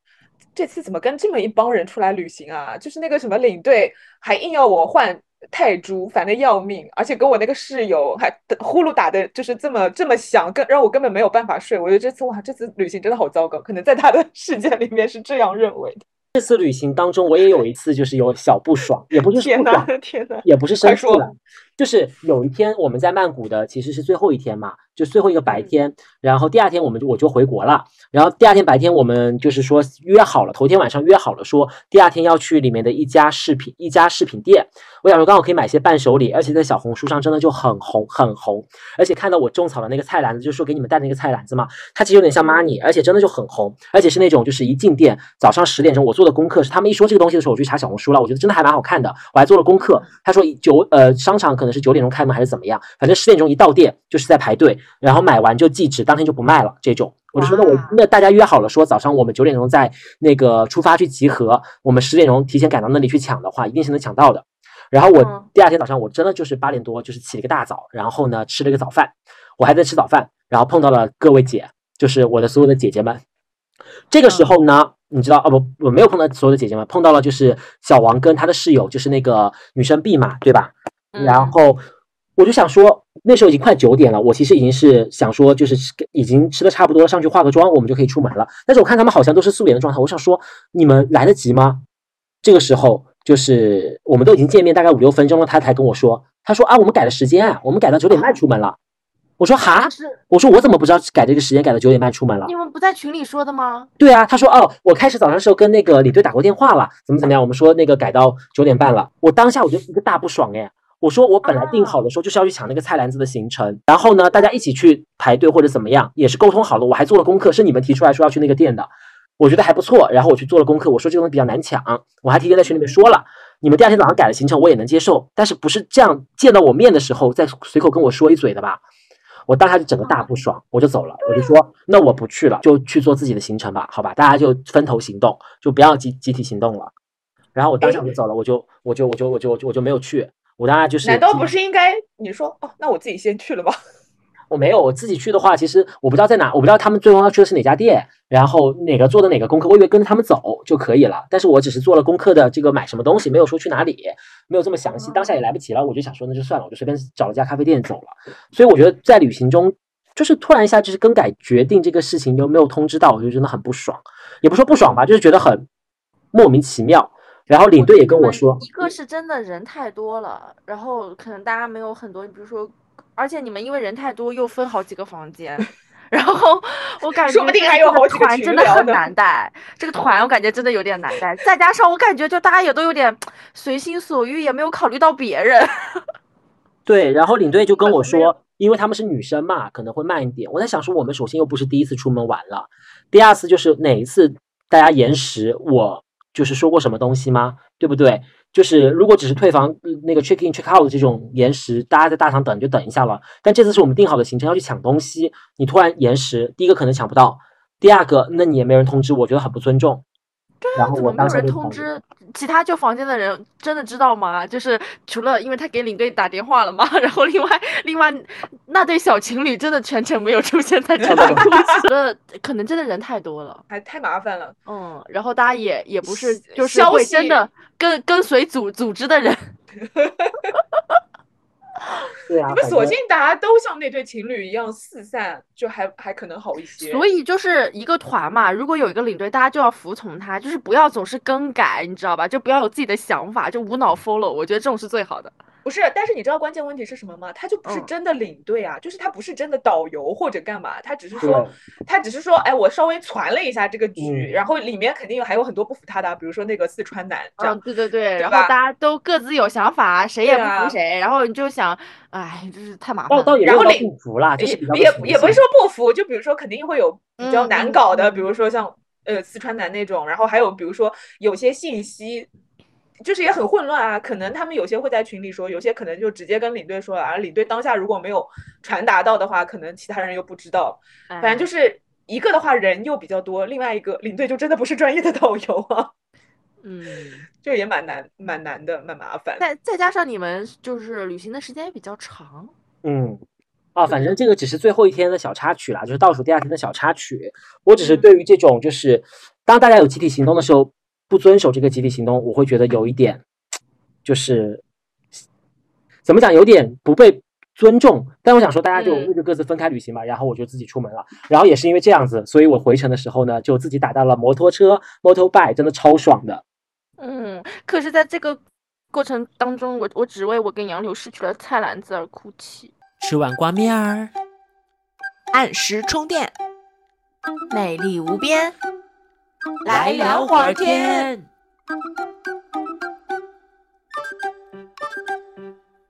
这次怎么跟这么一帮人出来旅行啊？就是那个什么领队还硬要我换泰铢，烦的要命，而且跟我那个室友还呼噜打的，就是这么这么响，更让我根本没有办法睡。我觉得这次哇，这次旅行真的好糟糕，可能在他的 世界里面是这样认为的。这次旅行当中，我也有一次就是有小不爽，也不是天不爽，呐，天哪！也不是生气了，就是有一天我们在曼谷的其实是最后一天嘛，就最后一个白嗯。天，然后第二天我们就我就回国了，然后第二天白天我们就是说约好了，头天晚上约好了说第二天要去里面的一家饰品一家饰品店，我想说刚好可以买些伴手礼，而且在小红书上真的就很红很红，而且看到我种草的那个菜篮子，就是说给你们带那个菜篮子嘛，它其实有点像 money，而且真的就很红，而且是那种就是一进店早上十点钟我做的功课是他们一说这个东西的时候，我去查小红书了，我觉得真的还蛮好看的，我还做了功课。他说九呃商场可能是九点钟开门还是怎么样，反正十点钟一到店就是在排队，然后买完就寄纸，当天就不卖了这种。我就说那我那大家约好了说早上我们九点钟在那个出发去集合，我们十点钟提前赶到那里去抢的话，一定是能抢到的。然后我嗯第二天早上我真的就是八点多就是起了个大早，然后呢吃了个早饭，我还在吃早饭，然后碰到了各位姐，就是我的所有的姐姐们。这个时候呢，你知道哦不，我没有碰到所有的姐姐们，碰到了就是小王跟他的室友，就是那个女生 B 嘛，对吧？然嗯后我就想说，那时候已经快九点了，我其实已经是想说，就是已经吃的差不多了，上去化个妆，我们就可以出门了。但是我看他们好像都是素颜的状态，我想说，你们来得及吗？这个时候就是我们都已经见面大概五六分钟了，他才跟我说，他说啊，我们改了时间啊，我们改到九点半出门了。我说哈，我说我怎么不知道改这个时间改到九点半出门了你？们不在群里说的吗？对啊，他说哦，我开始早上的时候跟那个李队打过电话了，怎么怎么样？我们说那个改到九点半了。我当下我就一个大不爽哎，我说我本来定好的时候就是要去抢那个菜篮子的行程，然后呢大家一起去排队或者怎么样，也是沟通好了，我还做了功课，是你们提出来说要去那个店的，我觉得还不错，然后我去做了功课，我说这个东西比较难抢，我还提前在群里面说了。你们第二天早上改了行程，我也能接受，但是不是这样见到我面的时候再随口跟我说一嘴的吧？我当下就整个大不爽，我就走了，我就说那我不去了，就去做自己的行程吧，好吧，大家就分头行动，就不要集集体行动了。然后我当下就走了，我就我就我就我就我就我就没有去，我当然就是难道不是应该你说哦？那我自己先去了吧？我没有，我自己去的话，其实我不知道在哪，我不知道他们最终要去的是哪家店，然后哪个做的哪个功课，我以为跟着他们走就可以了。但是我只是做了功课的这个买什么东西，没有说去哪里，没有这么详细。当下也来不及了，我就想说那就算了，我就随便找了家咖啡店走了。所以我觉得在旅行中，就是突然一下就是更改决定这个事情又没有通知到，我就真的很不爽，也不说不爽吧，就是觉得很莫名其妙。然后领队也跟我说，一个是真的人太多了，然后可能大家没有很多，你比如说。而且你们因为人太多，又分好几个房间，然后 我感觉说不定还有好几个团真的很难带。这个团我感觉真的有点难带，再加上我感觉就大家也都有点随心所欲，也没有考虑到别人。对，然后领队就跟我说，因为他们是女生嘛，可能会慢一点。我在想说，我们首先又不是第一次出门玩了，第二次就是哪一次大家延时，我就是说过什么东西吗？对不对？就是如果只是退房那个 check in check out 这种延时，大家在大堂等就等一下了。但这次是我们定好的行程要去抢东西，你突然延时，第一个可能抢不到，第二个那你也没人通知，我觉得很不尊重。对啊，怎么没有人通知其他就房间的人？真的知道吗？就是除了因为他给领队打电话了嘛，然后另外另外那对小情侣真的全程没有出现在这个故事，得可能真的人太多了，还太麻烦了。嗯，然后大家也也不是就是会真的跟跟随组组织的人。对啊，你们索性大家都像那对情侣一样四散，就还还可能好一些。所以就是一个团嘛，如果有一个领队，大家就要服从他，就是不要总是更改，你知道吧？就不要有自己的想法，就无脑 follow。我觉得这种是最好的。不是，但是你知道关键问题是什么吗？他就不是真的领队啊，就是他不是真的导游或者干嘛，他只是说，他只是说，哎，我稍微传了一下这个局，然后里面肯定还有很多不服他的，比如说那个四川男，这样，对对对，然后大家都各自有想法，谁也不服谁，然后你就想，哎，真是太麻烦了。然后领不服啦，就是也也不是说不服，就比如说肯定会有比较难搞的，比如说像呃四川男那种，然后还有比如说有些信息。就是也很混乱啊，可能他们有些会在群里说，有些可能就直接跟领队说了，而领队当下如果没有传达到的话，可能其他人又不知道。反正就是一个的话人又比较多，另外一个领队就真的不是专业的导游啊。嗯，就也蛮难，蛮难的，蛮麻烦。再再加上你们就是旅行的时间也比较长。嗯，啊，反正这个只是最后一天的小插曲啦，就是倒数第二天的小插曲。我只是对于这种就是当大家有集体行动的时候。不遵守这个集体行动，我会觉得有一点，就是怎么讲，有点不被尊重。但我想说，大家就那就各自分开旅行吧。然后我就自己出门了。然后也是因为这样子，所以我回程的时候呢，就自己打到了摩托车，motorbike，真的超爽的。嗯，可是在这个过程当中，我我只为我跟杨柳失去了菜篮子而哭泣。吃碗挂面儿，按时充电，美丽无边。来聊会儿天。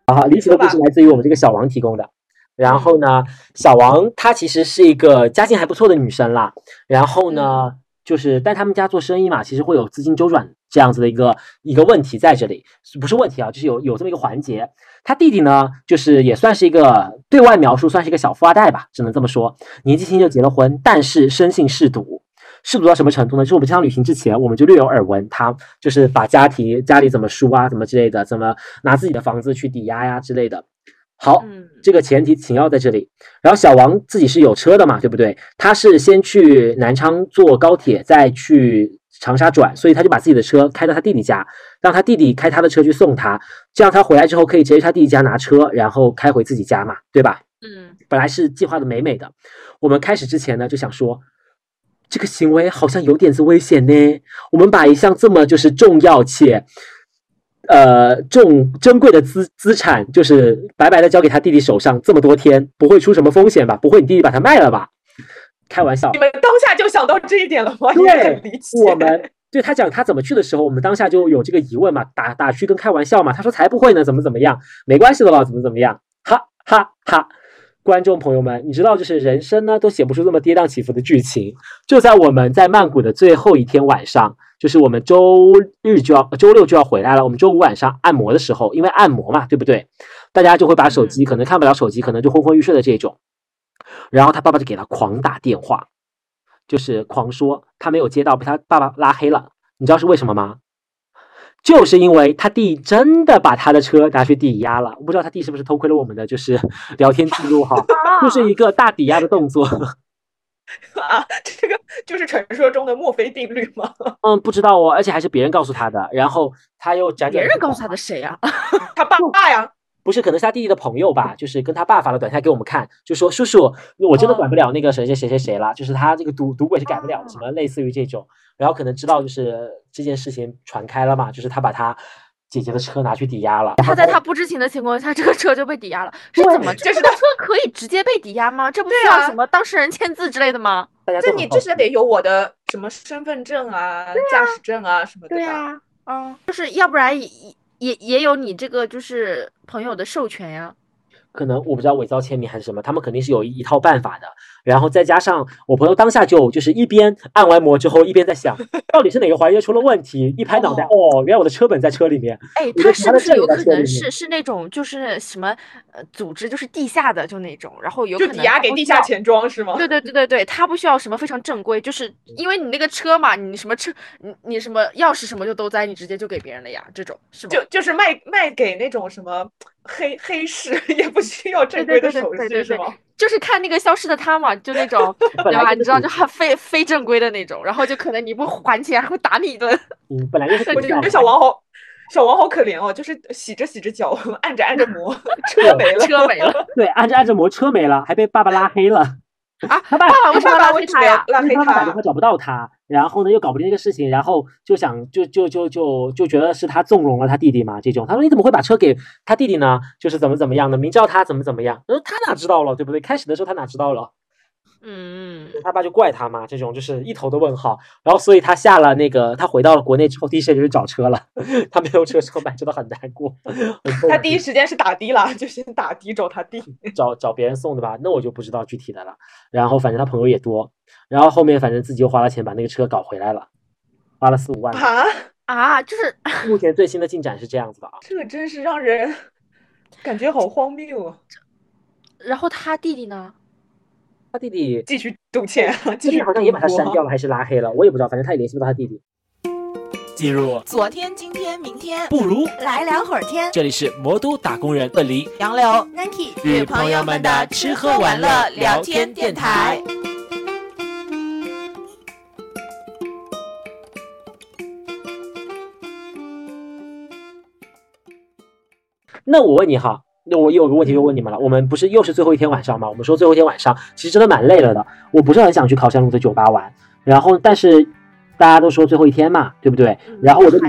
好，离奇的故事来自于我们这个小王提供的。然后呢，小王她其实是一个家境还不错的女生啦。然后呢，就是但他们家做生意嘛，其实会有资金周转这样子的一个一个问题在这里，不是问题啊，就是有有这么一个环节。他弟弟呢，就是也算是一个对外描述算是一个小富二代吧，只能这么说。年纪轻就结了婚，但是生性嗜赌。是不到什么程度呢？就是我们这趟旅行之前，我们就略有耳闻，他就是把家庭家里怎么输啊，怎么之类的，怎么拿自己的房子去抵押呀之类的。好，这个前提请要在这里。然后小王自己是有车的嘛，对不对？他是先去南昌坐高铁，再去长沙转，所以他就把自己的车开到他弟弟家，让他弟弟开他的车去送他，这样他回来之后可以直接去他弟弟家拿车，然后开回自己家嘛，对吧？嗯，本来是计划的美美的。我们开始之前呢，就想说。这个行为好像有点子危险呢。我们把一项这么就是重要且，呃重珍贵的资资产，就是白白的交给他弟弟手上这么多天，不会出什么风险吧？不会你弟弟把它卖了吧？开玩笑。你们当下就想到这一点了吗？对，我们对他讲他怎么去的时候，我们当下就有这个疑问嘛，打打趣跟开玩笑嘛。他说才不会呢，怎么怎么样？没关系的了，怎么怎么样？哈哈哈。观众朋友们，你知道，就是人生呢都写不出这么跌宕起伏的剧情。就在我们在曼谷的最后一天晚上，就是我们周日就要周六就要回来了。我们周五晚上按摩的时候，因为按摩嘛，对不对？大家就会把手机可能看不了手机，可能就昏昏欲睡的这种。然后他爸爸就给他狂打电话，就是狂说他没有接到，被他爸爸拉黑了。你知道是为什么吗？就是因为他弟真的把他的车拿去抵押了。我不知道他弟是不是偷窥了我们的就是 聊天记录哈，就是一个大抵押的动作。啊，这个就是传说中的墨菲定律吗？嗯，不知道哦，而且还是别人告诉他的。然后他又辗转，别人告诉他的谁呀？他爸爸呀。不是，可能是他弟弟的朋友吧，就是跟他爸发了短信给我们看，就说叔叔，我真的管不了那个谁谁谁谁谁了，就是他这个赌赌鬼是改不了，什么类似于这种，然后可能知道就是这件事情传开了嘛，就是他把他姐姐的车拿去抵押了，他在他不知情的情况下，这个车就被抵押了，是怎么？这个车可以直接被抵押吗？这不需要什么当事人签字之类的吗？这你至少得有我的什么身份证啊、驾驶证啊什么的。对呀，嗯，就是要不然也也有你这个就是朋友的授权呀。可能我不知道伪造签名还是什么，他们肯定是有一套办法的。然后再加上我朋友当下就就是一边按完摩之后，一边在想 到底是哪个环节出了问题，一拍脑袋，哦，原来我的车本在车里面。哎，他是不是有可能是是那种就是什么呃组织，就是地下的就那种，然后有可能抵押给地下钱庄是吗？对对对对对，他不需要什么非常正规，就是因为你那个车嘛，你什么车，你你什么钥匙什么就都在，你直接就给别人了呀，这种是吧？就就是卖卖给那种什么。黑黑市 也不需要正规的手续是吗？就是看那个消失的他嘛，就那种 对吧？你知道就很非非正规的那种，然后就可能你不还钱还会打你一顿。嗯，本来就是。我觉得小王好，小王好可怜哦，就是洗着洗着脚，按着按着摩，车没了，车没了。对，按着按着摩，车没了，还被爸爸拉黑了。啊，他爸爸为什么拉黑他呀？拉黑他，打电话找不到他，然后呢又搞不定这个事情，然后就想就就就就就觉得是他纵容了他弟弟嘛，这种他说你怎么会把车给他弟弟呢？就是怎么怎么样的，明知道他怎么怎么样，他说他哪知道了，对不对？开始的时候他哪知道了？嗯，他爸就怪他嘛，这种就是一头的问号。然后，所以他下了那个，他回到了国内之后，第一时间就是找车了。他没有车车买，真的很难过。他第一时间是打的了，就先打的找他弟，找找别人送的吧？那我就不知道具体的了。然后，反正他朋友也多。然后后面反正自己又花了钱把那个车搞回来了，花了四五万。啊啊！就是 目前最新的进展是这样子的啊。这个真是让人感觉好荒谬啊。然后他弟弟呢？他弟弟继续赌钱，继续好像也把他删掉了，还是拉黑了，我也不知道。反正他也联系不到他弟弟。进入昨天、今天、明天，不如来聊会儿天。这里是魔都打工人问黎、杨柳、Nike 与朋友们的吃喝玩乐聊天电台。那我问你哈。那我有个问题就问你们了，我们不是又是最后一天晚上吗？我们说最后一天晚上其实真的蛮累了的，我不是很想去考山路的酒吧玩。然后，但是大家都说最后一天嘛，对不对？然后我的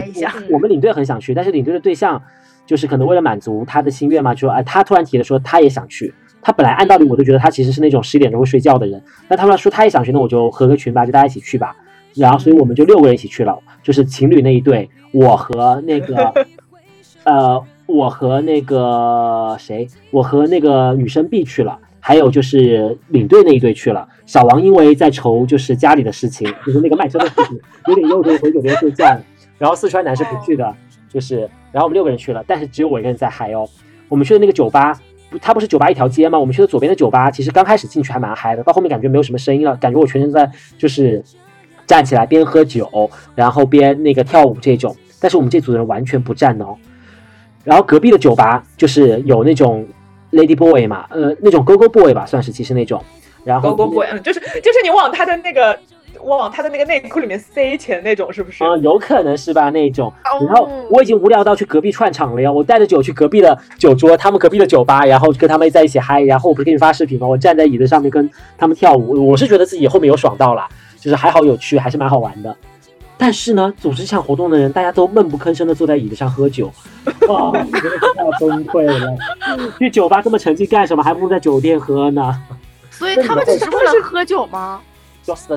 我们领队很想去，但是领队的对象就是可能为了满足他的心愿嘛，就说哎，他突然提了说他也想去。他本来按道理我都觉得他其实是那种十一点钟会睡觉的人，那他们说他也想去，那我就合个群吧，就大家一起去吧。然后，所以我们就六个人一起去了，就是情侣那一对，我和那个 呃。我和那个谁，我和那个女生 B 去了，还有就是领队那一队去了。小王因为在愁就是家里的事情，就是那个卖车的事情，有点忧愁，回酒店睡觉。然后四川男是不去的，就是，然后我们六个人去了，但是只有我一个人在嗨哦。我们去的那个酒吧，它不是酒吧一条街吗？我们去的左边的酒吧，其实刚开始进去还蛮嗨的，到后面感觉没有什么声音了，感觉我全程在就是站起来边喝酒，然后边那个跳舞这种。但是我们这组的人完全不站哦。然后隔壁的酒吧就是有那种 lady boy 嘛，呃，那种 go go boy 吧，算是其实那种。然后 go go boy，嗯，就是就是你往他的那个往他的那个内裤里面塞钱那种，是不是？啊，有可能是吧，那种。然后我已经无聊到去隔壁串场了呀，我带着酒去隔壁的酒桌，他们隔壁的酒吧，然后跟他们在一起嗨。然后我不是给你发视频吗？我站在椅子上面跟他们跳舞，我是觉得自己后面有爽到了，就是还好有趣，还是蛮好玩的。但是呢，组织这场活动的人，大家都闷不吭声的坐在椅子上喝酒，哇，真的要崩溃了！去酒吧这么沉浸干什么？还不如在酒店喝呢。所以他们只是为了喝酒吗？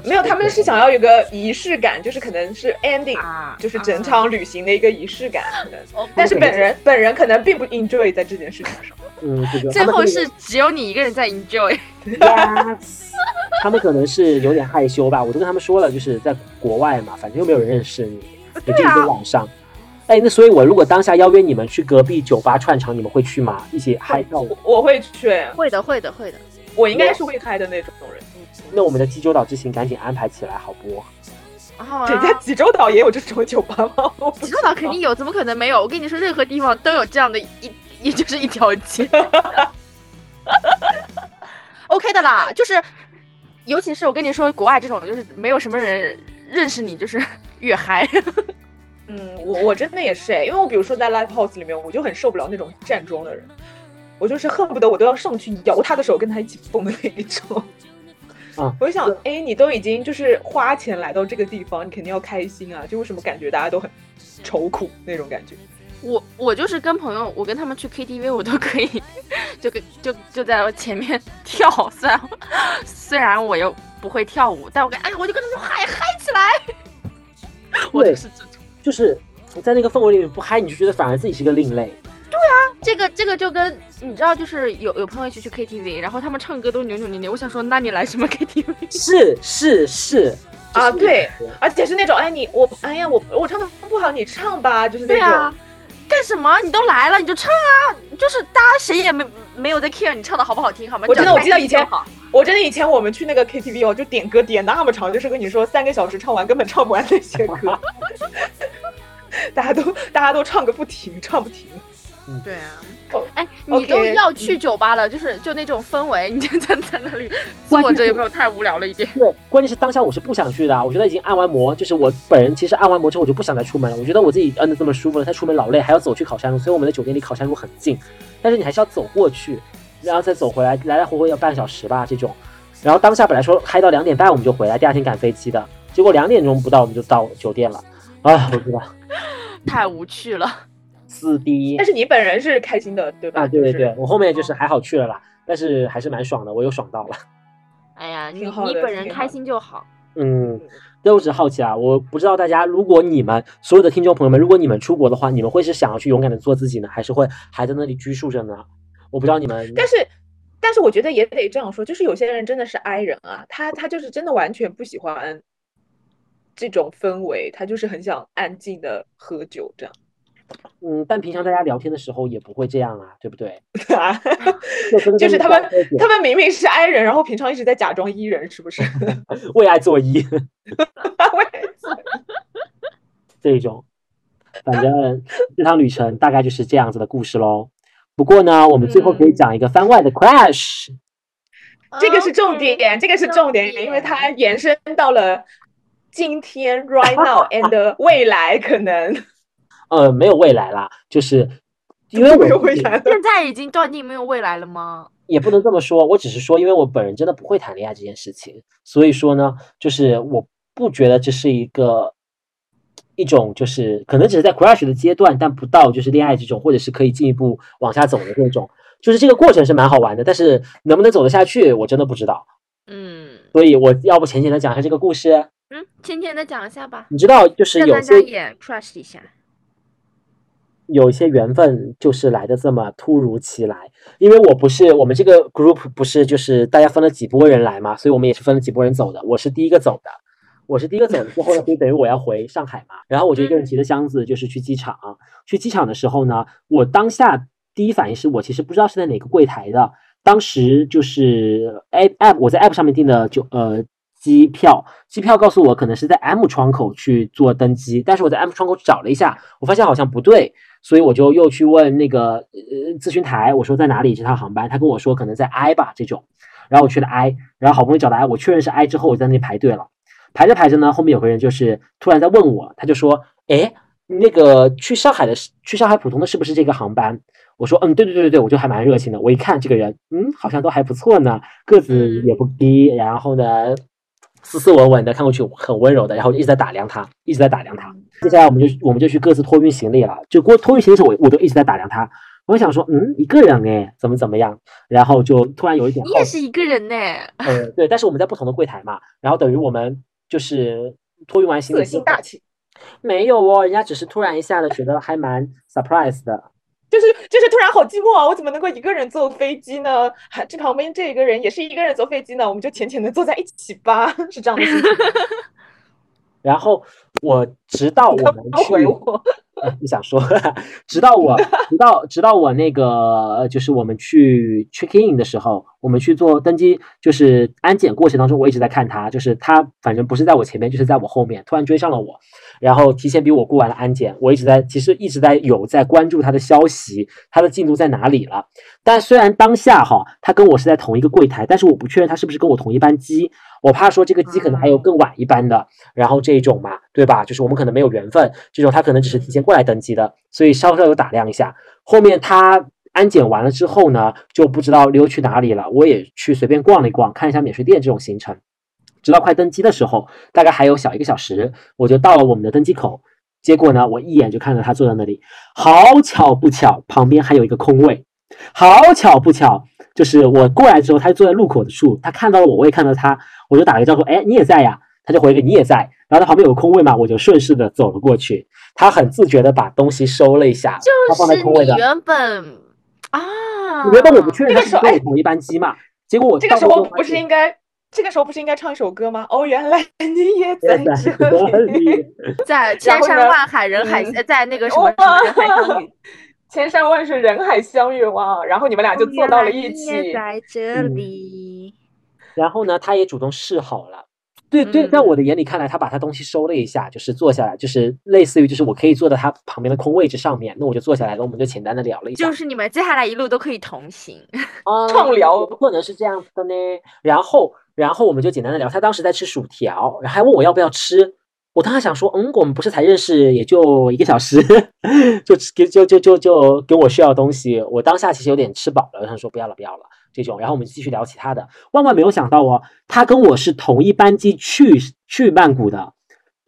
没有，他们是想要有个仪式感，就是可能是 ending，就是整场旅行的一个仪式感。可能，但是本人本人可能并不 enjoy 在这件事情上。嗯，这个最后是只有你一个人在 enjoy。Yes 他们可能是有点害羞吧，我都跟他们说了，就是在国外嘛，反正又没有人认识你，也就一个 晚上。哎，那所以，我如果当下邀约你们去隔壁酒吧串场，你们会去吗？一起嗨跳舞？我我会去，会的，会的，会的。我应该是会嗨的那种人。那我们的济州岛之行赶紧安排起来，好不？好人家济州岛也有这种酒吧吗？济州岛肯定有，怎么可能没有？我跟你说，任何地方都有这样的一，也就是一条街。OK 的啦，就是，尤其是我跟你说，国外这种就是没有什么人认识你，就是越嗨。嗯，我我真的也是哎，因为我比如说在 live house 里面，我就很受不了那种站桩的人，我就是恨不得我都要上去摇他的手，跟他一起蹦的那一种。啊，我就想，哎，你都已经就是花钱来到这个地方，你肯定要开心啊！就为什么感觉大家都很愁苦那种感觉？我我就是跟朋友，我跟他们去 KTV，我都可以，就跟就就在我前面跳，虽然虽然我又不会跳舞，但我跟哎，我就跟他们嗨嗨起来。我就是这种，就是在那个氛围里面不嗨，你就觉得反而自己是个另类。对啊，这个这个就跟你知道，就是有有朋友一起去 KTV，然后他们唱歌都扭扭捏捏，我想说，那你来什么 KTV？是是是啊，对，而且是那种哎你我哎呀我我唱的不好，你唱吧，就是那种。啊、干什么？你都来了，你就唱啊！就是大家谁也没没有在 care 你唱的好不好听，好吗？我真的我记得以前，我真的以前我们去那个 KTV 哦，就点歌点那么长，就是跟你说三个小时唱完根本唱不完那些歌，大家都大家都唱个不停，唱不停。对啊，哎，你都要去酒吧了，就是就那种氛围，你就 在在那里坐着，有没有太无聊了一点？对，关键是当下我是不想去的，我觉得已经按完摩，就是我本人其实按完摩之后我就不想再出门了，我觉得我自己摁的这么舒服了，再出门老累，还要走去考山路，所以我们的酒店离考山路很近，但是你还是要走过去，然后再走回来，来来回回要半小时吧这种。然后当下本来说嗨到两点半我们就回来，第二天赶飞机的，结果两点钟不到我们就到酒店了，啊，我知道，太无趣了。四 D，但是你本人是开心的，对吧？啊，对对对，我后面就是还好去了啦，但是还是蛮爽的，我又爽到了。哎呀，你你本人开心就好。嗯，但我只是好奇啊，我不知道大家，如果你们所有的听众朋友们，如果你们出国的话，你们会是想要去勇敢的做自己呢，还是会还在那里拘束着呢？我不知道你们。但是，但是我觉得也得这样说，就是有些人真的是 I 人啊，他他就是真的完全不喜欢这种氛围，他就是很想安静的喝酒这样。嗯，但平常大家聊天的时候也不会这样啊，对不对？啊，就是他们，他们明明是 I 人，然后平常一直在假装 E 人，是不是？为爱作揖，为爱作揖，这种，反正这趟旅程大概就是这样子的故事喽。不过呢，我们最后可以讲一个番外的 crash，、嗯、这个是重点，这个是重点，因为它延伸到了今天 right now and 未来可能。呃，没有未来啦，就是因为我没有未来，现在已经断定没有未来了吗？也不能这么说，我只是说，因为我本人真的不会谈恋爱这件事情，所以说呢，就是我不觉得这是一个一种，就是可能只是在 crush 的阶段，但不到就是恋爱这种，或者是可以进一步往下走的这种，就是这个过程是蛮好玩的，但是能不能走得下去，我真的不知道。嗯，所以我要不浅浅的讲一下这个故事。嗯，浅浅的讲一下吧。你知道，就是有些也 crush 一下。有一些缘分就是来的这么突如其来，因为我不是我们这个 group 不是就是大家分了几波人来嘛，所以我们也是分了几波人走的。我是第一个走的，我是第一个走的之后呢，就等于我要回上海嘛，然后我就一个人提着箱子就是去机场。去机场的时候呢，我当下第一反应是我其实不知道是在哪个柜台的，当时就是 app app 我在 app 上面订的就呃。机票，机票告诉我可能是在 M 窗口去做登机，但是我在 M 窗口找了一下，我发现好像不对，所以我就又去问那个呃咨询台，我说在哪里这趟航班，他跟我说可能在 I 吧这种，然后我去了 I，然后好不容易找到 I，我确认是 I 之后，我在那里排队了，排着排着呢，后面有个人就是突然在问我，他就说，哎，那个去上海的去上海浦东的是不是这个航班？我说，嗯，对对对对对，我就还蛮热情的，我一看这个人，嗯，好像都还不错呢，个子也不低，然后呢。斯斯文文的，看过去很温柔的，然后一直在打量他，一直在打量他。接下来我们就我们就去各自托运行李了。就过托运行李的时候，我我都一直在打量他。我想说，嗯，一个人哎，怎么怎么样？然后就突然有一点，你也是一个人呢？呃，对，但是我们在不同的柜台嘛。然后等于我们就是托运完行李，色心大气。没有哦，人家只是突然一下子觉得还蛮 surprise 的。就是就是突然好寂寞啊！我怎么能够一个人坐飞机呢？还这旁边这一个人也是一个人坐飞机呢，我们就浅浅的坐在一起吧，是这样的心情。然后我直到我们去回我，呃 不想说，直到我直到直到我那个呃就是我们去 check in 的时候，我们去做登机，就是安检过程当中，我一直在看他，就是他反正不是在我前面，就是在我后面，突然追上了我，然后提前比我过完了安检，我一直在其实一直在有在关注他的消息，他的进度在哪里了。但虽然当下哈，他跟我是在同一个柜台，但是我不确认他是不是跟我同一班机，我怕说这个机可能还有更晚一班的，然后这一种嘛，对吧？就是我们可能没有缘分，这种他可能只是提前过来登机的，所以稍稍有打量一下。后面他安检完了之后呢，就不知道溜去哪里了，我也去随便逛了一逛，看一下免税店这种行程。直到快登机的时候，大概还有小一个小时，我就到了我们的登机口。结果呢，我一眼就看到他坐在那里，好巧不巧，旁边还有一个空位。好巧不巧，就是我过来之后，他就坐在路口的处，他看到了我，我也看到他，我就打了个招呼，哎，你也在呀？他就回了个你也在。然后他旁边有个空位嘛，我就顺势的走了过去。他很自觉的把东西收了一下，他放在就是空位的。你原本啊，原本我不确认他是跟我同一班机嘛，结果我这个时候不是应该，这个时候不是应该唱一首歌吗？哦，原来你也 在这这里。在 千山万海人海，在那个什么人海相遇，千山万水人海相遇哇！然后你们俩就坐到了一哦原来你也起。在这嗯里。然后呢，他也主动示好了。对对，在嗯我的眼里看来，他把他东西收了一下，就是坐下来，就是类似于就是我可以坐在他旁边的空位置上面，那我就坐下来了，我们就简单的聊了一下。就是你们接下来一路都可以同行，啊，畅聊不可能是这样子的呢。然后，然后我们就简单的聊。他当时在吃薯条，然后还问我要不要吃。我当时想说，嗯，我们不是才认识也就一个小时，就给就就就就给我需要东西。我当下其实有点吃饱了，我想说不要了不要了这种。然后我们继续聊其他的。万万没有想到哦，他跟我是同一班机去去曼谷的。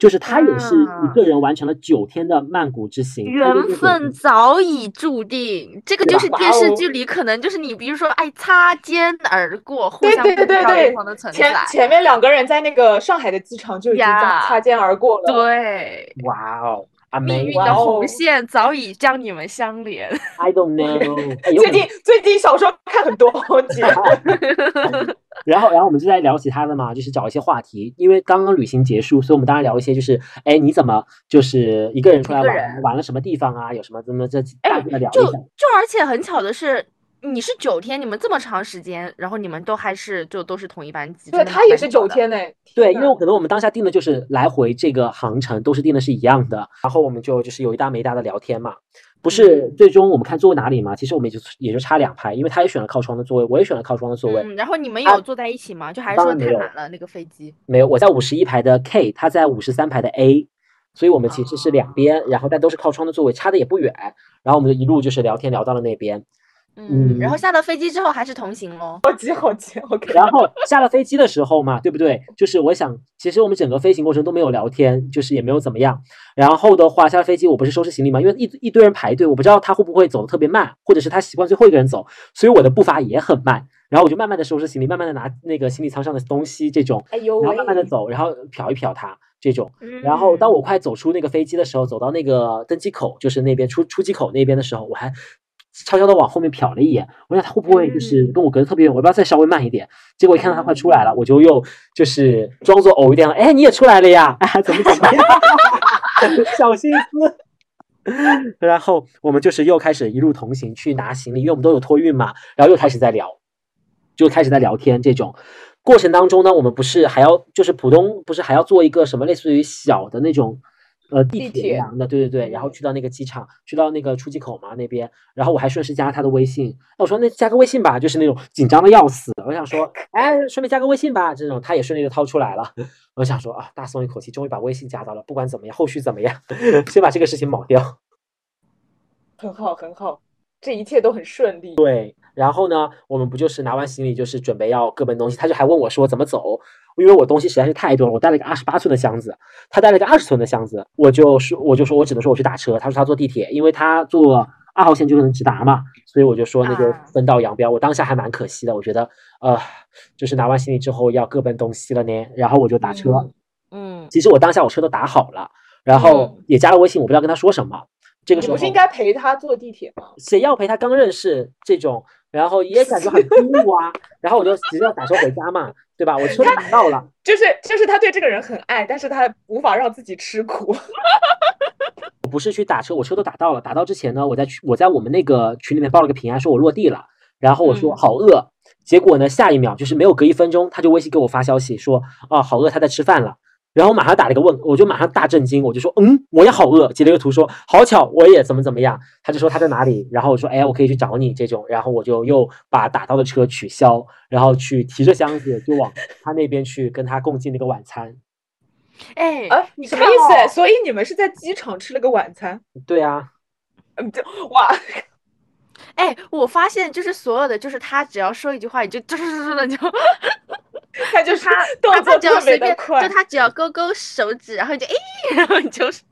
就是他也是一个人完成了九天的曼谷之行，缘分早已注定。这个就是电视剧里可能就是你，比如说哎，擦肩而过，互相对对对对对前。前面两个人在那个上海的机场就已经这样擦肩而过了。对，哇哦命运的红线早已将你们相连。I don't know 最近最近小说看很多，姐。然后，然后我们就在聊其他的嘛，就是找一些话题，因为刚刚旅行结束，所以我们当然聊一些，就是，哎，你怎么就是一个人出来玩，玩了什么地方啊？有什么怎么这哎大概的聊就一下。就而且很巧的是，你是九天，你们这么长时间，然后你们都还是就都是同一班机。对他也是。九天呢。对，因为可能我们当下定的就是来回这个航程都是定的是一样的，然后我们就就是有一搭没一搭的聊天嘛。不是最终我们看座位哪里嘛？其实我们也就也就差两排，因为他也选了靠窗的座位，我也选了靠窗的座位。嗯，然后你们啊有坐在一起吗？就还是说太满了那个飞机？没有，我在五十一排的 K，他在五十三排的 A，所以我们其实是两边，然后但都是靠窗的座位，差的也不远。然后我们就一路就是聊天聊到了那边，嗯，然后嗯下了飞机之后还是同行喽。好急好急，OK。然后下了飞机的时候嘛，对不对？就是我想，其实我们整个飞行过程都没有聊天，就是也没有怎么样。然后的话，下了飞机我不是收拾行李嘛，因为一一堆人排队，我不知道他会不会走的特别慢，或者是他习惯最后一个人走，所以我的步伐也很慢。然后我就慢慢的收拾行李，慢慢的拿那个行李舱上的东西这种，哎呦喂然后慢慢的走，然后瞟一瞟他这种。然后当我快走出那个飞机的时候，走到那个登机口，就是那边出出机口那边的时候，我还悄悄的往后面瞟了一眼，我想他会不会就是跟我隔得特别远，我要不要再稍微慢一点？结果一看到他快出来了，我就又就是装作偶一点了，哎，你也出来了呀？哎，怎么怎么样？小心思。然后我们就是又开始一路同行去拿行李，因为我们都有托运嘛，然后又开始在聊，就开始在聊天这种。过程当中呢，我们不是还要就是浦东不是还要做一个什么类似于小的那种呃地地铁铁一样的，对对对，然后去到那个机场，去到那个出机口嘛那边，然后我还顺势加了他的微信，那我说那加个微信吧，就是那种紧张的要死，我想说哎顺便加个微信吧，这种他也顺利的掏出来了，我想说啊大松一口气，终于把微信加到了，不管怎么样，后续怎么样，先把这个事情抹掉。很好很好，这一切都很顺利。对，然后呢，我们不就是拿完行李，就是准备要各奔东西，他就还问我说怎么走，因为我东西实在是太多了，我带了一个二十八寸的箱子，他带了一个二十寸的箱子，我就说我就说我只能说我去打车，他说他坐地铁，因为他坐二号线就能直达嘛，所以我就说那就啊分道扬镳。我当下还蛮可惜的，我觉得呃，就是拿完行李之后要各奔东西了呢，然后我就打车。嗯嗯，其实我当下我车都打好了，然后嗯也加了微信，我不知道跟他说什么。这个时候你不是应该陪他坐地铁吗？谁要陪他刚认识这种，然后也感觉很突兀啊，然后我就急着要打车回家嘛，对吧？我车都打到了，就是就是他对这个人很爱，但是他无法让自己吃苦。我不是去打车，我车都打到了。打到之前呢，我在去我在我们那个群里面报了个平安，说我落地了，然后我说嗯好饿，结果呢下一秒就是没有隔一分钟，他就微信给我发消息说啊好饿，他在吃饭了。然后我马上打了一个问，我就马上大震惊，我就说嗯我也好饿，截了一个图说好巧我也怎么怎么样，他就说他在哪里，然后我说哎我可以去找你这种，然后我就又把打到的车取消，然后去提着箱子就往他那边去跟他共进那个晚餐。哎，啊，你什么意哦思？所以你们是在机场吃了个晚餐？对啊，嗯，就哇，哎，我发现就是所有的，就是他只要说一句话，你就就是的就 他就是他动他作特别只要随便，的快就。他只要勾勾手指，然后你就哎，然后你就是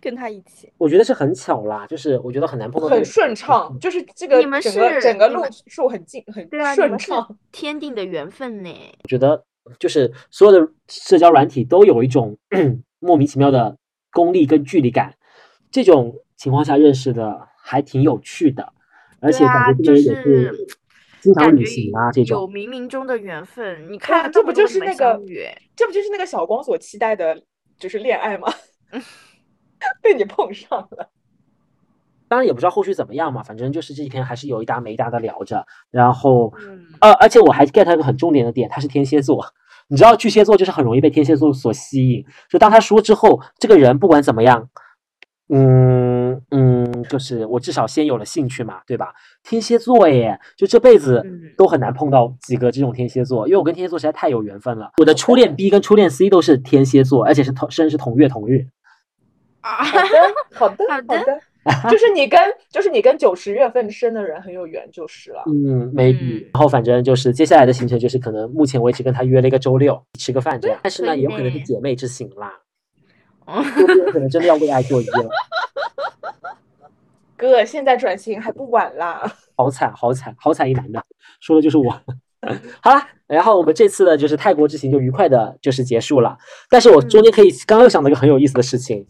跟他一起。我觉得是很巧啦，就是我觉得很难碰到很顺畅，就是这个你们是整个路数很近，很对啊，顺畅。天定的缘分呢。我觉得就是所有的社交软体都有一种 莫名其妙的功利跟距离感，这种情况下认识的还挺有趣的，而且对啊感觉这个人也就是经常旅感觉行啊这有种。冥冥中的缘分。你哇看，这不就是那个这不就是那个小光所期待的，就是恋爱吗？被你碰上了，当然也不知道后续怎么样嘛，反正就是这几天还是有一搭没一搭的聊着，然后嗯，呃，而且我还 get 到一个很重点的点，他是天蝎座。你知道巨蟹座就是很容易被天蝎座所吸引，就当他说之后，这个人不管怎么样，嗯嗯，就是我至少先有了兴趣嘛，对吧？天蝎座耶，就这辈子嗯都很难碰到几个这种天蝎座，因为我跟天蝎座实在太有缘分了。我的初恋 B 跟初恋 C 都是天蝎座，而且是同生日是同月同日。啊，好的，好的，好的。就是你跟就是你跟九十月份生的人很有缘就是了。嗯，maybe。嗯然后反正就是接下来的行程就是可能目前为止跟他约了一个周六吃个饭这样，但是呢也有可能是姐妹之行啦，可能真的要为爱做揖了。哥，现在转型还不晚啦。好惨，好惨，好惨一男的，说的就是我。好了，然后我们这次的就是泰国之行就愉快的就是结束了。但是我中间可以刚刚又想到一个很有意思的事情，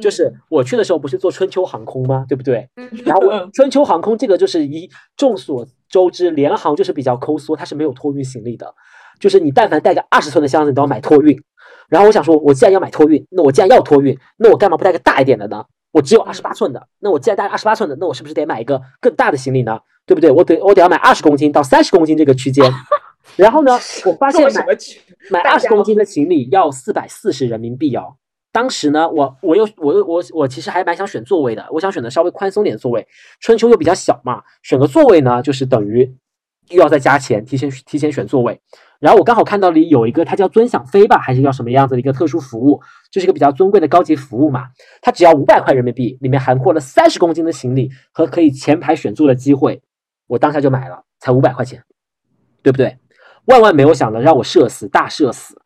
就是我去的时候不是坐春秋航空吗？对不对？嗯然后春秋航空这个就是一众所周知，联航就是比较抠缩，它是没有托运行李的，就是你但凡带个二十寸的箱子，你都要买托运。然后我想说，我既然要买托运，那我既然要托运，那我干嘛不带个大一点的呢？我只有二十八寸的，那我既然带二十八寸的，那我是不是得买一个更大的行李呢？对不对？我得我得要买二十公斤到三十公斤这个区间。然后呢，我发现买？买二十公斤的行李要四百四十人民币哦。当时呢，我我又我又我我其实还蛮想选座位的，我想选的稍微宽松点的座位。春秋又比较小嘛，选个座位呢，就是等于又要再加钱，提前提前选座位。然后我刚好看到了有一个，它叫尊享飞吧，还是叫什么样子的一个特殊服务，就是一个比较尊贵的高级服务嘛。它只要五百块人民币，里面含括了三十公斤的行李和可以前排选座的机会，我当下就买了，才五百块钱，对不对？万万没有想到让我社死，大社死。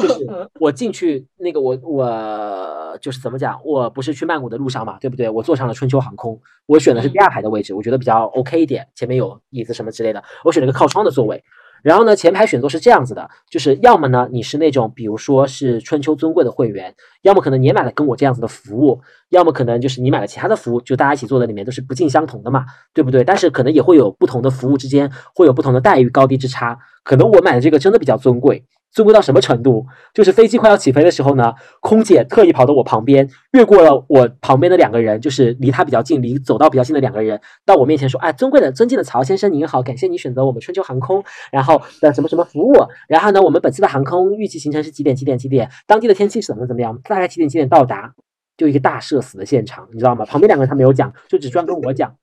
就是我进去那个我我就是怎么讲，我不是去曼谷的路上嘛，对不对？我坐上了春秋航空，我选的是第二排的位置，我觉得比较 OK 一点，前面有椅子什么之类的，我选了个靠窗的座位。然后呢，前排选座是这样子的，就是要么呢你是那种比如说是春秋尊贵的会员，要么可能你也买了跟我这样子的服务，要么可能就是你买了其他的服务，就大家一起坐在里面都是不尽相同的嘛，对不对？但是可能也会有不同的服务之间会有不同的待遇高低之差，可能我买的这个真的比较尊贵。尊贵到什么程度？就是飞机快要起飞的时候呢，空姐特意跑到我旁边，越过了我旁边的两个人，就是离他比较近、离走道比较近的两个人，到我面前说：“哎，尊贵的、尊敬的曹先生您好，感谢您选择我们春秋航空，然后的什么什么服务。然后呢，我们本次的航空预计行程是几点几点几点，当地的天气是怎么怎么样，大概几点几点到达。”就一个大社死的现场，你知道吗？旁边两个人他没有讲，就只专跟我讲。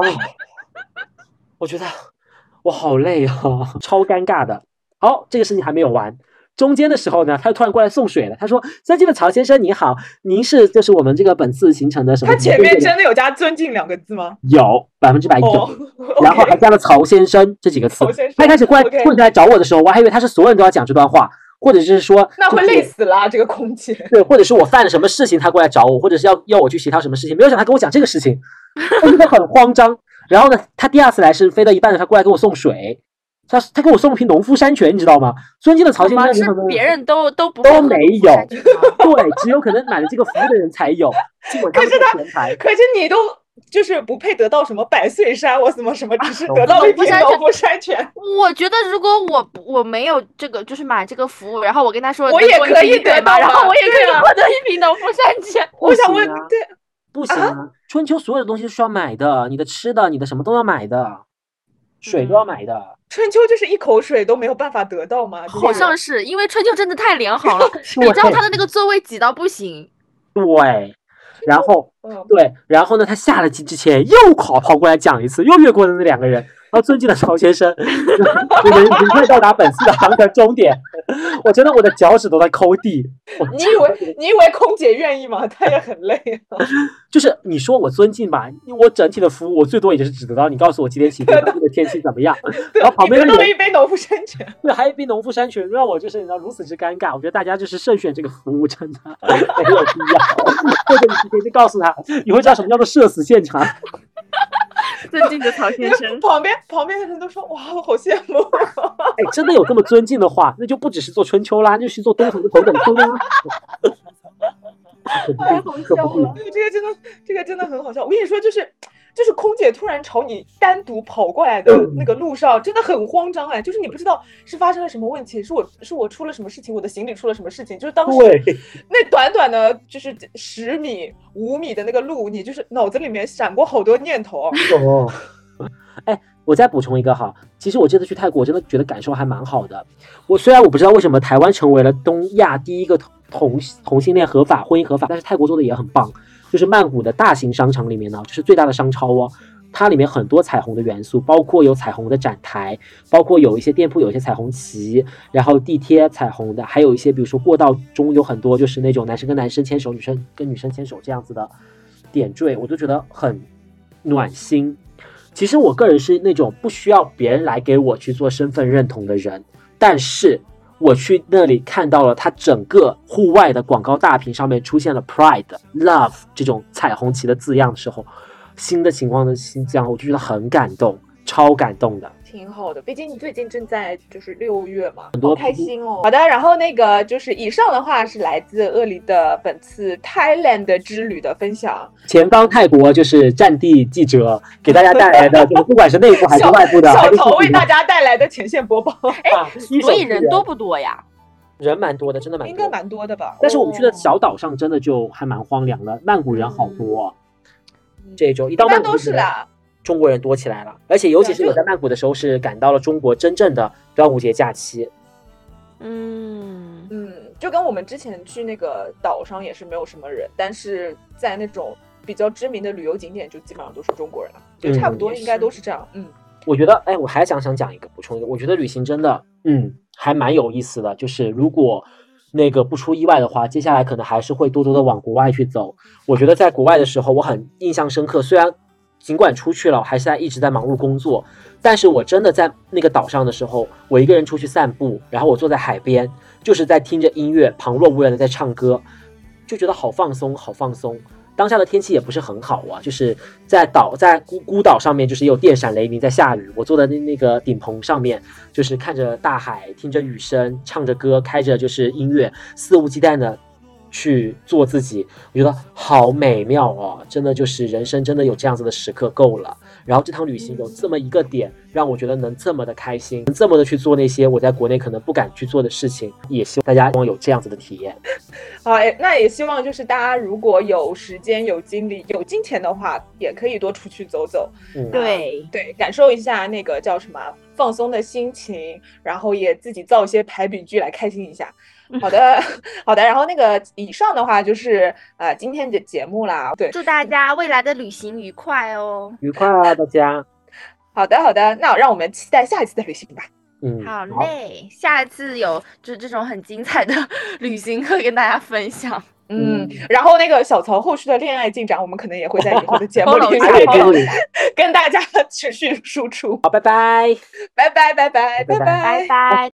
哎，我觉得我好累啊，超尴尬的。好，这个事情还没有完。中间的时候呢，他突然过来送水了。他说：“尊敬的曹先生，您好，您是就是我们这个本次行程的什么？”他前面真的有加“尊敬”两个字吗？有百分之百有，哦，然后还加了曹先生这几个词 曹先生。他一开始过来过来找我的时候，我还以为他是所有人都要讲这段话，或者是说就是那会累死啦，这个空姐。对，或者是我犯了什么事情，他过来找我，或者是要要我去协调什么事情，没有想他跟我讲这个事情，我觉得很慌张。然后呢，他第二次来是飞到一半的，他过来给我送水，他他给我送了瓶农夫山泉，你知道吗？尊敬的曹先生，是别人都都不都没有 对，只有可能买了这个服务的人才有，可是他。可是你都就是不配得到什么百岁山，我什么什么，只是得到了一农夫山泉瓶农夫山泉。我觉得如果我我没有这个，就是买这个服务，然后我跟他说我也可以得瓶对吧到然后我也可以获得一瓶农夫山泉。我想问对，不行啊，春秋所有的东西都需要买的，你的吃的，你的什么都要买的，水都要买的。春秋就是一口水都没有办法得到吗？好像是是因为春秋真的太良好了，你知道他的那个座位挤到不行，对，然后嗯，对，然后呢，他下了机之前又跑跑过来讲一次，又越过了那两个人。然后尊敬的曹先生，你们很快到达本次的航程终点。我真的我的脚趾都在抠地。你以为你以为空姐愿意吗？她也很累啊。就是你说我尊敬吧，我整体的服务我最多也就是只得到你告诉我几点起飞，当地的天气怎么样，然后旁边你得到了一杯农夫山泉。对，还有一杯农夫山泉，让我就是你知道如此之尴尬。我觉得大家就是慎选这个服务，真的没有必要。或者你直接就告诉他，你会知道什么叫做社死现场。尊敬的曹先生。旁边旁边的人都说哇，我好羡慕。哎，真的有这么尊敬的话，那就不只是做春秋啦，那就是做东河的头等舱啦。太好笑了，。这个真的，这个真的很好笑。我跟你说，就是就是空姐突然朝你单独跑过来的那个路上，真的很慌张哎，就是你不知道是发生了什么问题，是我是我出了什么事情，我的行李出了什么事情，就是当时，那短短的就是十米、五米的那个路，你就是脑子里面闪过好多念头。哦，哎，我再补充一个哈，其实我这次去泰国，我真的觉得感受还蛮好的。我虽然我不知道为什么台湾成为了东亚第一个同同同性恋合法婚姻合法，但是泰国做的也很棒。就是曼谷的大型商场里面呢，就是最大的商超哦，它里面很多彩虹的元素，包括有彩虹的展台，包括有一些店铺有一些彩虹旗，然后地贴彩虹的，还有一些比如说过道中有很多就是那种男生跟男生牵手，女生跟女生牵手这样子的点缀，我都觉得很暖心。其实我个人是那种不需要别人来给我去做身份认同的人，但是我去那里看到了它整个户外的广告大屏上面出现了 Pride、Love 这种彩虹旗的字样的时候，新的情况的新疆，我就觉得很感动，超感动的。挺好的，毕竟你最近正在就是六月嘛，很多好开心哦。好的，然后那个就是以上的话是来自鳄梨的本次 Thailand 之旅的分享，前方泰国就是战地记者给大家带来的，就是不管是内部还是外部的，还小是曹为大家带来的前线播报，哎，所以人多不多呀？人蛮多的，真的蛮多。应该蛮多的吧？但是我们去的哦小岛上真的就还蛮荒凉的，曼谷人好多。嗯这一周一一般都到曼谷都是啦。中国人多起来了，而且尤其是我在曼谷的时候，是赶到了中国真正的端午节假期。嗯，嗯，就跟我们之前去那个岛上也是没有什么人，但是在那种比较知名的旅游景点，就基本上都是中国人了，就差不多应该都是这样。嗯，我觉得，哎，我还想想讲一个，补充一个，我觉得旅行真的，嗯，还蛮有意思的。就是如果那个不出意外的话，接下来可能还是会多多的往国外去走。我觉得在国外的时候，我很印象深刻。虽然尽管出去了，还是在一直在忙碌工作，但是我真的在那个岛上的时候，我一个人出去散步，然后我坐在海边，就是在听着音乐，旁若无人的在唱歌，就觉得好放松，好放松。当下的天气也不是很好啊，就是在岛在孤孤岛上面，就是有电闪雷鸣在下雨。我坐在那那个顶棚上面，就是看着大海，听着雨声，唱着歌，开着就是音乐，肆无忌惮的去做自己，我觉得好美妙哦！真的就是人生真的有这样子的时刻够了。然后这趟旅行有这么一个点，让我觉得能这么的开心，能这么的去做那些我在国内可能不敢去做的事情，也希望大家有这样子的体验。好，哎那也希望就是大家如果有时间、有精力、有金钱的话，也可以多出去走走，嗯，对，对，感受一下那个叫什么放松的心情，然后也自己造一些排比句来开心一下。好的，好的。然后那个以上的话就是呃今天的节目啦。对，祝大家未来的旅行愉快哦。愉快啊，大家。好的，好的。那让我们期待下一次的旅行吧。嗯，好嘞，下一次有就是这种很精彩的旅行可以跟大家分享。嗯 嗯，然后那个小曹后续的恋爱进展，我们可能也会在以后的节目里面跟大家持续输出。好，拜拜。拜拜，拜拜，拜拜拜拜拜。